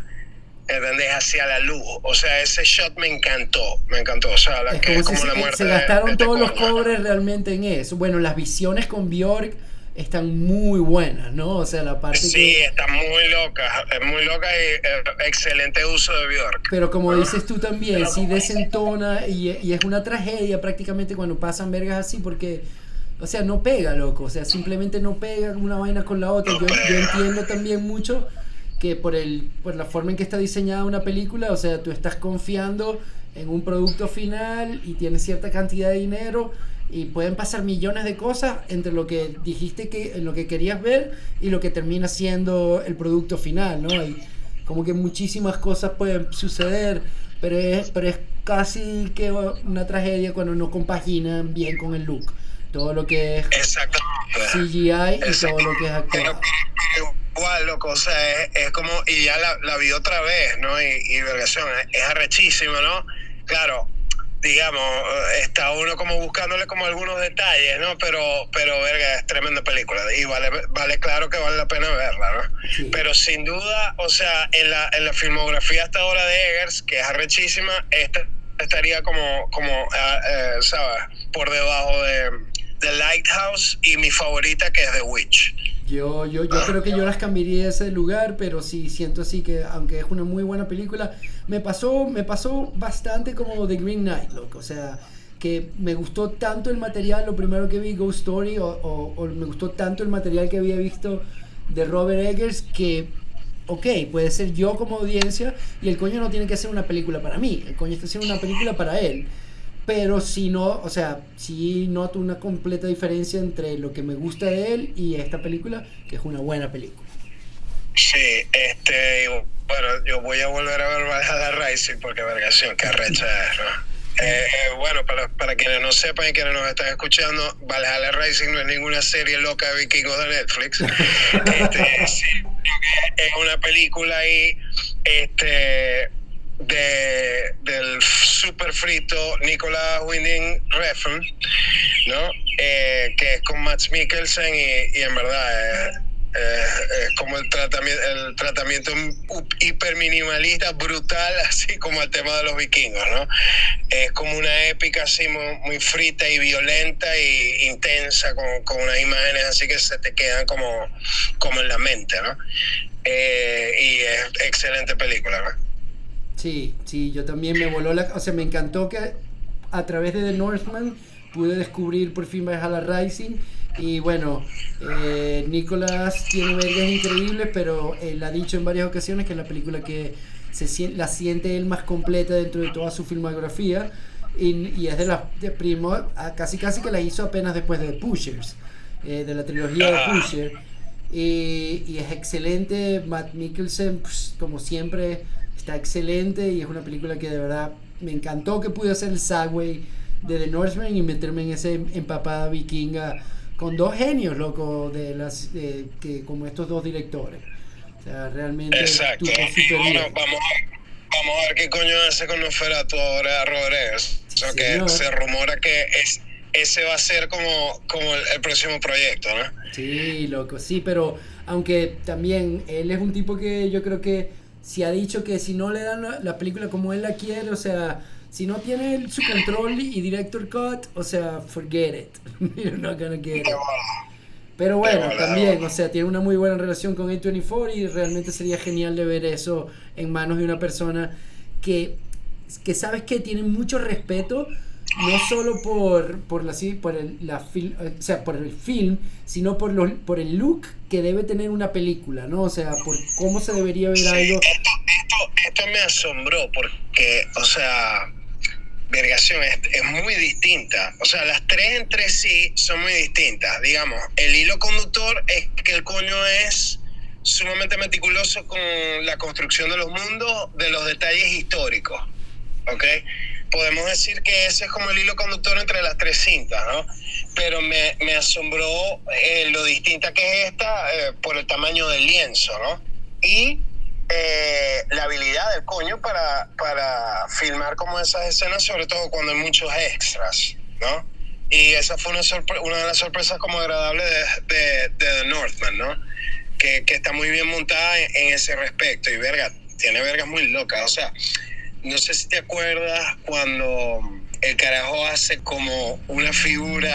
¿Entendés? Hacia la luz. O sea, ese shot me encantó. Me encantó. O sea, la Es que como es como se, la muerte se gastaron de todos los cobres realmente en eso. Bueno, las visiones con Bjork están muy buenas, ¿no? O sea, la parte Sí, que... está muy loca. Es muy loca y eh, excelente uso de Bjork. Pero como dices tú también, sí desentona y, y es una tragedia prácticamente cuando pasan vergas así porque, o sea, no pega, loco. O sea, simplemente no pega una vaina con la otra. Yo, yo entiendo también mucho que por, el, por la forma en que está diseñada una película, o sea, tú estás confiando en un producto final y tienes cierta cantidad de dinero y pueden pasar millones de cosas entre lo que dijiste que lo que querías ver y lo que termina siendo el producto final, ¿no? Hay como que muchísimas cosas pueden suceder, pero es, pero es casi que una tragedia cuando no compaginan bien con el look. Todo lo que es. CGI y todo lo que es actuado. igual, loco, o sea, es, es como, y ya la, la vi otra vez, ¿no? Y, y vergación, es, es arrechísimo, ¿no? Claro, digamos, eh, está uno como buscándole como algunos detalles, ¿no? Pero, pero verga, es tremenda película y vale, vale claro que vale la pena verla, ¿no? Sí. Pero sin duda, o sea, en la, en la filmografía hasta ahora de Eggers, que es arrechísima, esta estaría como, como ah, eh, ¿sabes? Por debajo de, de Lighthouse y mi favorita que es The Witch. Yo, yo, yo creo que yo las cambiaría de ese lugar, pero sí siento así que, aunque es una muy buena película, me pasó, me pasó bastante como The Green Knight, loco. O sea, que me gustó tanto el material, lo primero que vi, Ghost Story, o, me gustó tanto el material que había visto de Robert Eggers, que ok, puede ser yo como audiencia y el coño no tiene que ser una película para mí, el coño está haciendo una película para él. Pero si no, o sea, sí noto una completa diferencia entre lo que me gusta de él y esta película, que es una buena película. Sí, este, bueno, yo voy a volver a ver Valhalla Rising porque vergación, que arrecha es, ¿no? Eh, bueno, para, para quienes no sepan y quienes nos están escuchando, Valhalla Rising no es ninguna serie loca de vikingos de Netflix. este, sí, es una película ahí este, de, del super frito Nicolas Winding Refn, ¿no? Eh, que es con Max Mikkelsen y, y en verdad... Eh, eh, es como el tratamiento, el tratamiento hiper minimalista, brutal, así como el tema de los vikingos, ¿no? Es como una épica así muy, muy frita y violenta e intensa, con, con, unas imágenes así que se te quedan como, como en la mente, ¿no? Eh, y es excelente película, ¿no? Sí, sí, yo también me voló la... O sea, me encantó que a través de The Northman pude descubrir por fin Valhalla Rising y bueno, eh, tiene vergas increíbles, pero él ha dicho en varias ocasiones que es la película que se, la siente él más completa dentro de toda su filmografía. Y, es de las de primo, casi casi que la hizo apenas después de Pushers, eh, de la trilogía de Pusher. Y, es excelente, Matt Mikkelsen, pues, como siempre, está excelente y es una película que de verdad me encantó que pude hacer el Sagway de The Northman y meterme en ese empapada vikinga con dos genios, loco, de las que como estos dos directores. O sea, realmente Exacto. Bueno, vamos a, vamos a ver qué coño hace con Nosferatu ahora Rodríguez. O sea, que se rumora que es, ese va a ser como, como el, el, próximo proyecto, ¿no? Sí, loco, sí, pero aunque también él es un tipo que yo creo que si ha dicho que si no le dan la, la película como él la quiere, o sea, si no tiene su control y director cut, o sea, forget it. You're not gonna get it. Pero bueno, también, o sea, tiene una muy buena relación con A24 y realmente sería genial de ver eso en manos de una persona que, que sabes que tiene mucho respeto, no solo por, por, la, por, el, la o sea, por el film, sino por, lo, por el look que debe tener una película, ¿no? O sea, por cómo se debería ver sí, algo. Esto, esto, esto me asombró porque, o sea, vergación es, es, muy distinta. O sea, las tres entre sí son muy distintas. Digamos, el hilo conductor es que el coño es sumamente meticuloso con la construcción de los mundos, de los detalles históricos. ¿Ok? Podemos decir que ese es como el hilo conductor entre las tres cintas, ¿no? Pero me, me asombró eh, lo distinta que es esta eh, por el tamaño del lienzo, ¿no? Y eh, la habilidad del coño para, para filmar como esas escenas, sobre todo cuando hay muchos extras, ¿no? Y esa fue una, una de las sorpresas como agradables de, The Northman, ¿no? Que, que está muy bien montada en, en, ese respecto. Y verga, tiene vergas muy locas. O sea, no sé si te acuerdas cuando el carajo hace como una figura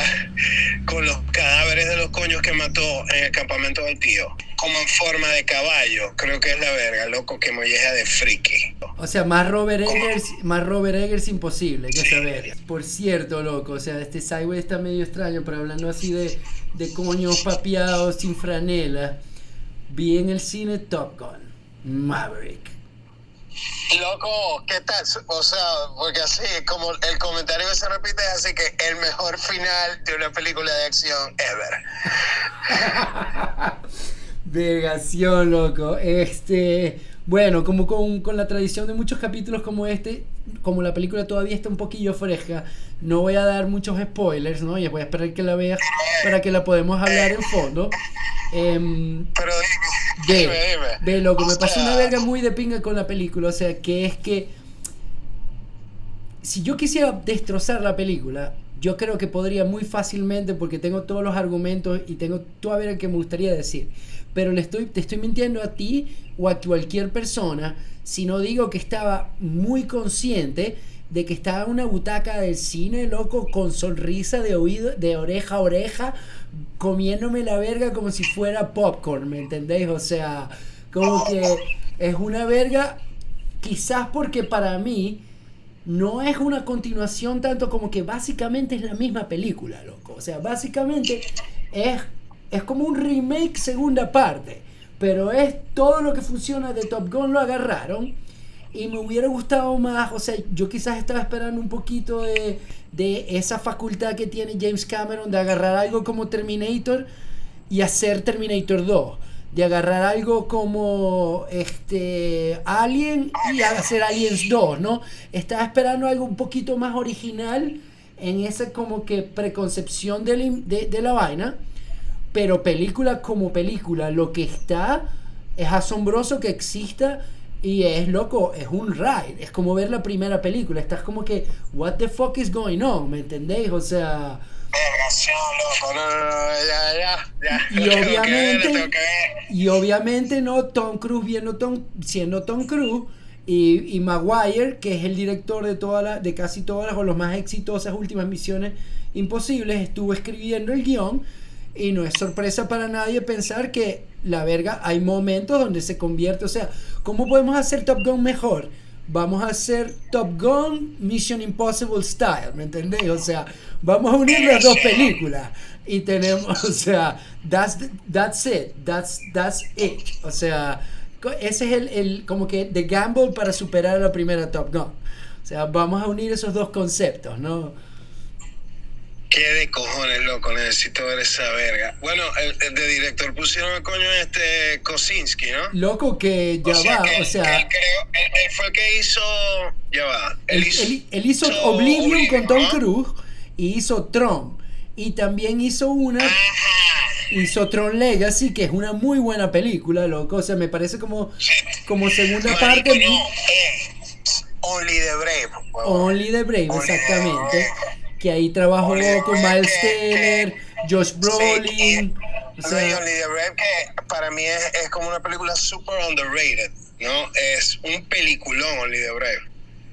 con los cadáveres de los coños que mató en el campamento del tío. Como en forma de caballo. Creo que es la verga, loco, que molleja de friki. O sea, más Robert Eggers, más Robert Eggers imposible, que sí. saber. Por cierto, loco, o sea, este Sideway está medio extraño, pero hablando así de, de coños papeados sin franela, vi en el cine Top Gun, Maverick. Loco, ¿qué tal? O sea, porque así, como el comentario que se repite es así que el mejor final de una película de acción ever. Vergación, loco. Este, bueno, como con, con, la tradición de muchos capítulos como este, como la película todavía está un poquillo fresca, no voy a dar muchos spoilers, ¿no? Y voy a esperar que la veas para que la podamos hablar en fondo. Eh, Pero Ve, dime, dime. ve, loco, me pasó una verga muy de pinga con la película, o sea, que es que si yo quisiera destrozar la película, yo creo que podría muy fácilmente porque tengo todos los argumentos y tengo toda verga que me gustaría decir. Pero le estoy, te estoy mintiendo a ti o a cualquier persona si no digo que estaba muy consciente de que estaba en una butaca del cine, loco, con sonrisa de oído, de oreja a oreja, comiéndome la verga como si fuera popcorn, ¿me entendéis? O sea, como que es una verga, quizás porque para mí no es una continuación tanto como que básicamente es la misma película, loco. O sea, básicamente es, es como un remake segunda parte. Pero es todo lo que funciona de Top Gun lo agarraron y me hubiera gustado más, o sea, yo quizás estaba esperando un poquito de, de esa facultad que tiene James Cameron de agarrar algo como Terminator y hacer Terminator 2 de agarrar algo como este Alien y hacer Aliens 2, ¿no? Estaba esperando algo un poquito más original en esa como que preconcepción de de la vaina, pero película como película, lo que está es asombroso que exista y es loco, es un ride, es como ver la primera película, estás como que, what the fuck is going on, ¿me entendéis? O sea... loco, no, no, no, ya, ya, ya. Y obviamente, y obviamente, ¿no? Tom Cruise viendo Tom, siendo Tom Cruise y, y Maguire, que es el director de, toda la, de casi todas las o las más exitosas últimas misiones imposibles, estuvo escribiendo el guion y no es sorpresa para nadie pensar que la verga hay momentos donde se convierte, o sea, ¿cómo podemos hacer Top Gun mejor? Vamos a hacer Top Gun Mission Impossible Style, ¿me entendéis? O sea, vamos a unir las dos películas y tenemos, o sea, that's, that's it, that's, that's it. O sea, ese es el, el, como que the gamble para superar la primera Top Gun. O sea, vamos a unir esos dos conceptos, ¿no? Qué de cojones, loco, necesito ver esa verga. Bueno, el, el de director pusieron el coño este Kosinski, ¿no? Loco, que ya O sea, va, que o sea, él, creo- él- él fue el que hizo. Ya va. él, hizo, él- él hizo Oblivion con Tom ¿no? Cruise y hizo Tron. Y también hizo una, Ajá. hizo Tron Legacy, que es una muy buena película, loco. O sea, me parece como, como segunda Marico, parte. no, eh, Only the Brave. Only the Brave, Only the exactamente. Brave. Que ahí trabajó con Miles Teller, Josh Brolin. Sí, O sea, the Brave, que para mí es, es como una película super underrated, ¿no? Es un peliculón, the Brave.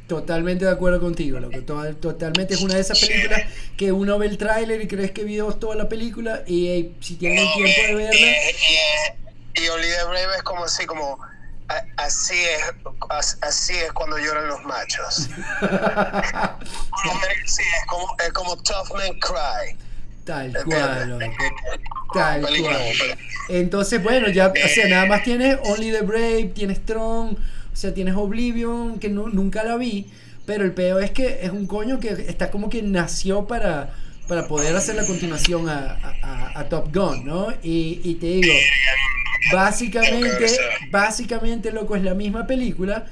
totalmente de acuerdo contigo, loco. To- Totalmente es una de esas películas que uno ve el tráiler y crees que vio toda la película y si tienen el tiempo de verla. Y, y, y the Brave es como así, como. Así es, as- así es cuando lloran los machos. Sí, es como, es como Tough Men Cry. Tal cual, loco. Tal Película, cual. Entonces, bueno, ya, o sea, nada más tienes Only the Brave, tienes Tron, o sea, tienes Oblivion, que no, nunca la vi, pero el peor es que es un coño que está como que nació para, para poder hacer la continuación a, a- Top Gun, ¿no? Y, y te digo, básicamente, básicamente, loco, es la misma película.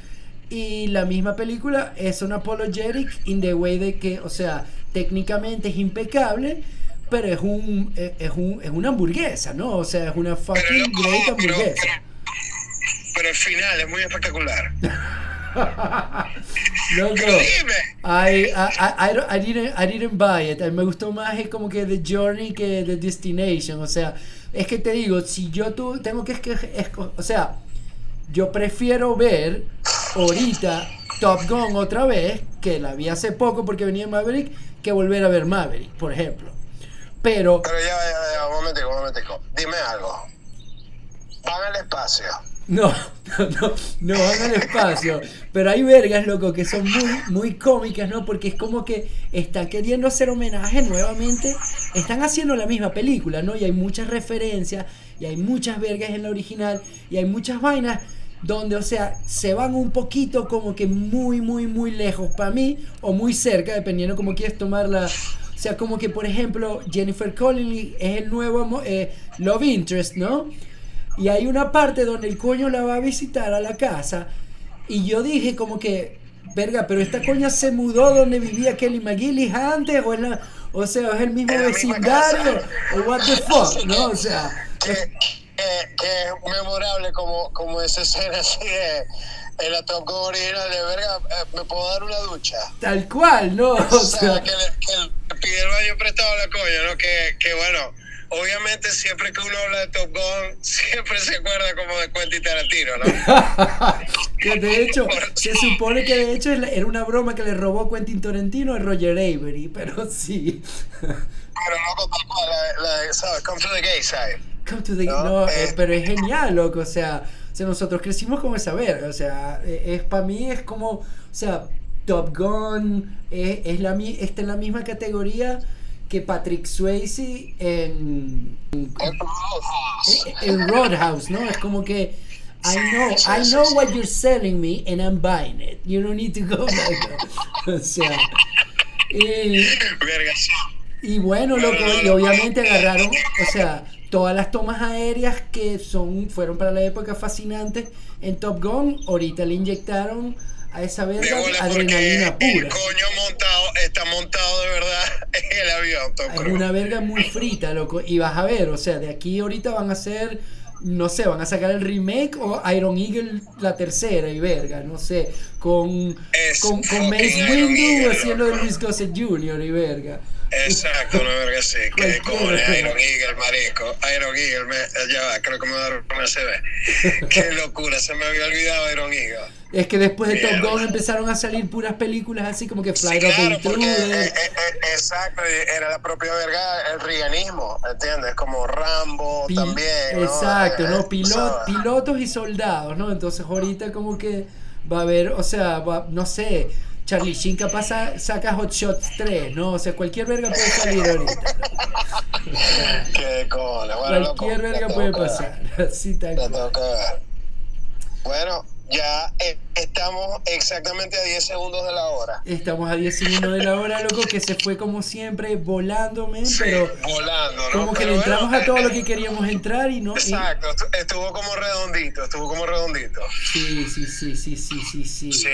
Y la misma película es un apologetic in the way de que, o sea, técnicamente es impecable, pero es un es, es un es una hamburguesa, ¿no? O sea, es una fucking loco, great pero, hamburguesa. pero, pero el final es muy espectacular. Loco. I, I, I, I don't- I didn't, I didn't buy it. Me gustó más es como que The Journey que The Destination. O sea, es que te digo, si yo tu, tengo que esco- o sea, yo prefiero ver ahorita Top Gun otra vez, que la vi hace poco porque venía Maverick, que volver a ver Maverick, por ejemplo. Pero, Pero ya, ya, ya, un momentico, un momentico. Dime algo. Van al espacio. No, no, no, no van al espacio. Pero hay vergas, loco, que son muy, muy cómicas, ¿no? Porque es como que están queriendo hacer homenaje nuevamente. Están haciendo la misma película, ¿no? Y hay muchas referencias, y hay muchas vergas en la original, y hay muchas vainas donde, o sea, se van un poquito como que muy, muy, muy lejos para mí, o muy cerca, dependiendo cómo quieres tomarla. O sea, como que, por ejemplo, Jennifer Connelly es el nuevo eh, Love Interest, ¿no? Y hay una parte donde el coño la va a visitar a la casa. Y yo dije como que, verga, pero esta coña se mudó donde vivía Kelly McGillis antes, o, es la- o sea, es el mismo En vecindario, o what the fuck, ¿no? O sea, que, que- que es memorable como, como esa escena así de en la Top Gun original de verga, eh, ¿me puedo dar una ducha? tal cual, ¿no? O sea, que, le, que le pide el baño prestado a la coña, ¿no? Que, que bueno, obviamente siempre que uno habla de Top Gun, siempre se acuerda como de Quentin Tarantino, ¿no? que de hecho, se supone que de hecho era una broma que le robó Quentin Tarantino a Roger Avery, pero sí. Pero loco, la, la de, ¿sabes? Come to the gay side. Come to the- No, no, eh. eh, pero es genial, loco. O sea, o sea, nosotros crecimos con esa verga. O sea, eh, es para mí es como, o sea, Top Gun es, es la está en la misma categoría que Patrick Swayze en, en, Roadhouse. en Roadhouse, ¿no? Es como que I know, I know what you're selling me and I'm buying it. You don't need to go that. O sea, y, sí. y bueno, loco, y obviamente agarraron, o sea, todas las tomas aéreas que son fueron para la época fascinantes en Top Gun, ahorita le inyectaron a esa De verga adrenalina porque el pura. coño montado, está montado de verdad en el avión, Tom Cruise. una verga muy frita, loco. Y vas a ver, o sea, de aquí ahorita van a hacer, no sé, van a sacar el remake o Iron Eagle la tercera y verga, no sé, con, Es con, con Mace Windu haciendo de. Luis Gossett Jr. y verga. Exacto, una verga así. Que pero- Iron Eagle, marico. Iron Eagle, me, ya va, creo que me va a una CB. Qué locura, se me había olvidado Iron Eagle. Es que después de Top. Gun empezaron a salir puras películas así como que Sí, Flight of the claro, porque eh, eh, eh, exacto, era la propia verga, el riganismo, ¿entiendes? Como Rambo Pi- también. ¿no? Exacto, ¿no? eh, Pilo- ¿sabes? pilotos y soldados, ¿no? Entonces ahorita como que va a haber, o sea, va- no sé, Charlie Sheen capaz sa- saca Hot Shots 3, ¿no? O sea, cualquier verga puede salir ahorita. Qué cola, bueno, cualquier verga puede pasar. Así tal cual. Bueno, ya eh, estamos exactamente a 10 segundos de la hora. Estamos a 10 segundos de la hora, loco, que se fue como siempre volándome, pero volando, ¿no? como que le entramos a todo eh, lo que queríamos entrar y no... Exacto, estu- estuvo como redondito, estuvo como redondito. sí, sí, sí, sí, sí, sí, sí. Sí.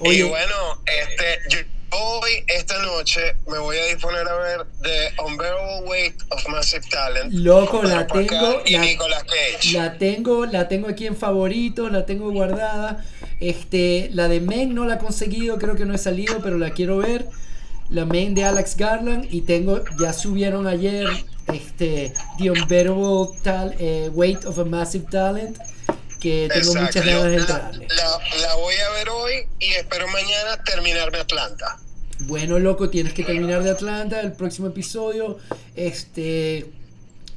Oye. Y bueno, este, yo hoy, esta noche, me voy a disponer a ver The Unbearable Weight of Massive Talent. Loco, la Pascal tengo, Y la- Nicolas Cage. La tengo, la tengo aquí en favoritos, la tengo guardada. Este, la de Men no la he conseguido, creo que no he salido, pero la quiero ver. La Men de Alex Garland y tengo, ya subieron ayer, este, The Unbearable Tal- eh, Weight of a Massive Talent, que tengo Exacto. muchas ganas de entrarle. la- la voy a ver hoy y espero mañana terminarme Atlanta. Bueno, loco, tienes que terminar de Atlanta, el próximo episodio. Este.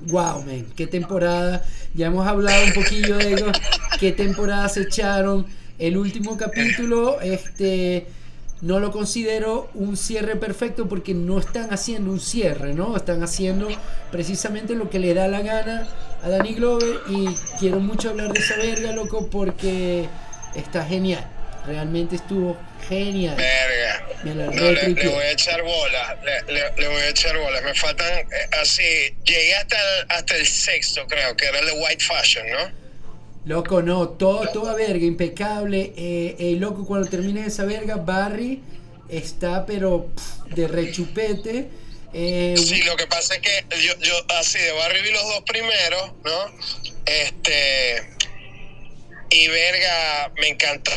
Wow, man, qué temporada. Ya hemos hablado un poquillo de ello. Qué temporada se echaron. El último capítulo, este. No lo considero un cierre perfecto porque no están haciendo un cierre, ¿no? Están haciendo precisamente lo que le da la gana a Danny Glover y quiero mucho hablar de esa verga, loco, porque está genial. Realmente estuvo genial. Verga. Me la No, le, voy a echar bolas, le, le- le voy a echar bolas. Me faltan eh, así, llegué hasta el, hasta el sexto, creo, que era el de White Fashion, ¿no? Loco, no, todo, toda verga, impecable. Eh, eh, loco, cuando termines esa verga, Barry está, pero pff, de rechupete. Eh, Sí, lo que pasa es que yo, yo así de Barry vi los dos primeros, ¿no? Este. Y verga, me encantó.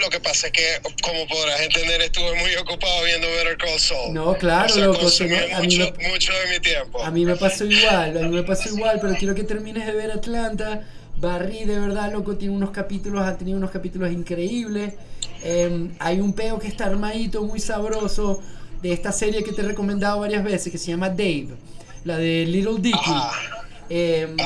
Lo que pasa es que, como podrás entender, estuve muy ocupado viendo Better Call Saul. No, claro, o sea, loco, a mí mucho, me- mucho de mi tiempo. A mí me pasó igual, a mí me pasó igual, pero quiero que termines de ver Atlanta. Barry, de verdad, loco, tiene unos capítulos, ha tenido unos capítulos increíbles. Eh, hay un peo que está armadito, muy sabroso, de esta serie que te he recomendado varias veces, que se llama Dave, la de Little Dicky. Eh,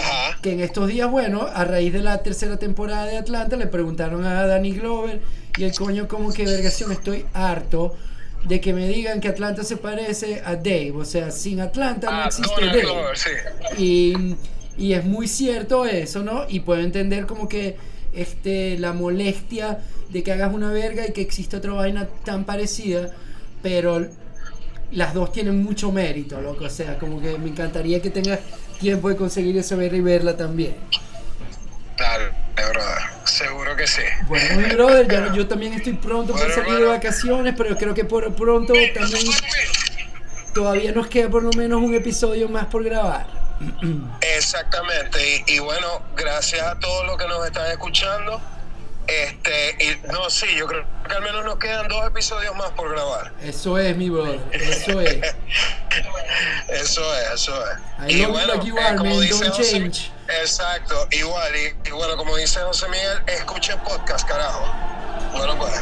que en estos días, bueno, a raíz de la tercera temporada de Atlanta, le preguntaron a Danny Glover y el coño como que vergación, estoy harto de que me digan que Atlanta se parece a Dave, o sea, sin Atlanta no Ah, existe Dave. Glover, sí. Y, y es muy cierto eso, ¿no? Y puedo entender como que este, la molestia de que hagas una verga y que exista otra vaina tan parecida, pero las dos tienen mucho mérito, loco. O sea, como que me encantaría que tengas tiempo de conseguir esa verga y verla también. Claro, brother. Seguro que sí. Bueno, mi brother, ya- yo también estoy pronto Bueno, salir de hermano. vacaciones, pero creo que por pronto también todavía nos queda por lo menos un episodio más por grabar. Exactamente, y, y bueno, gracias a todos los que nos están escuchando. Este, y no, sí, yo creo que al menos nos quedan dos episodios más por grabar. Eso es, mi brother, eso es. Eso es, eso es. Like you are, man, don't José- change. exacto, igual, y, y bueno, como dice José Miguel, escuchen podcast, carajo. Bueno, pues.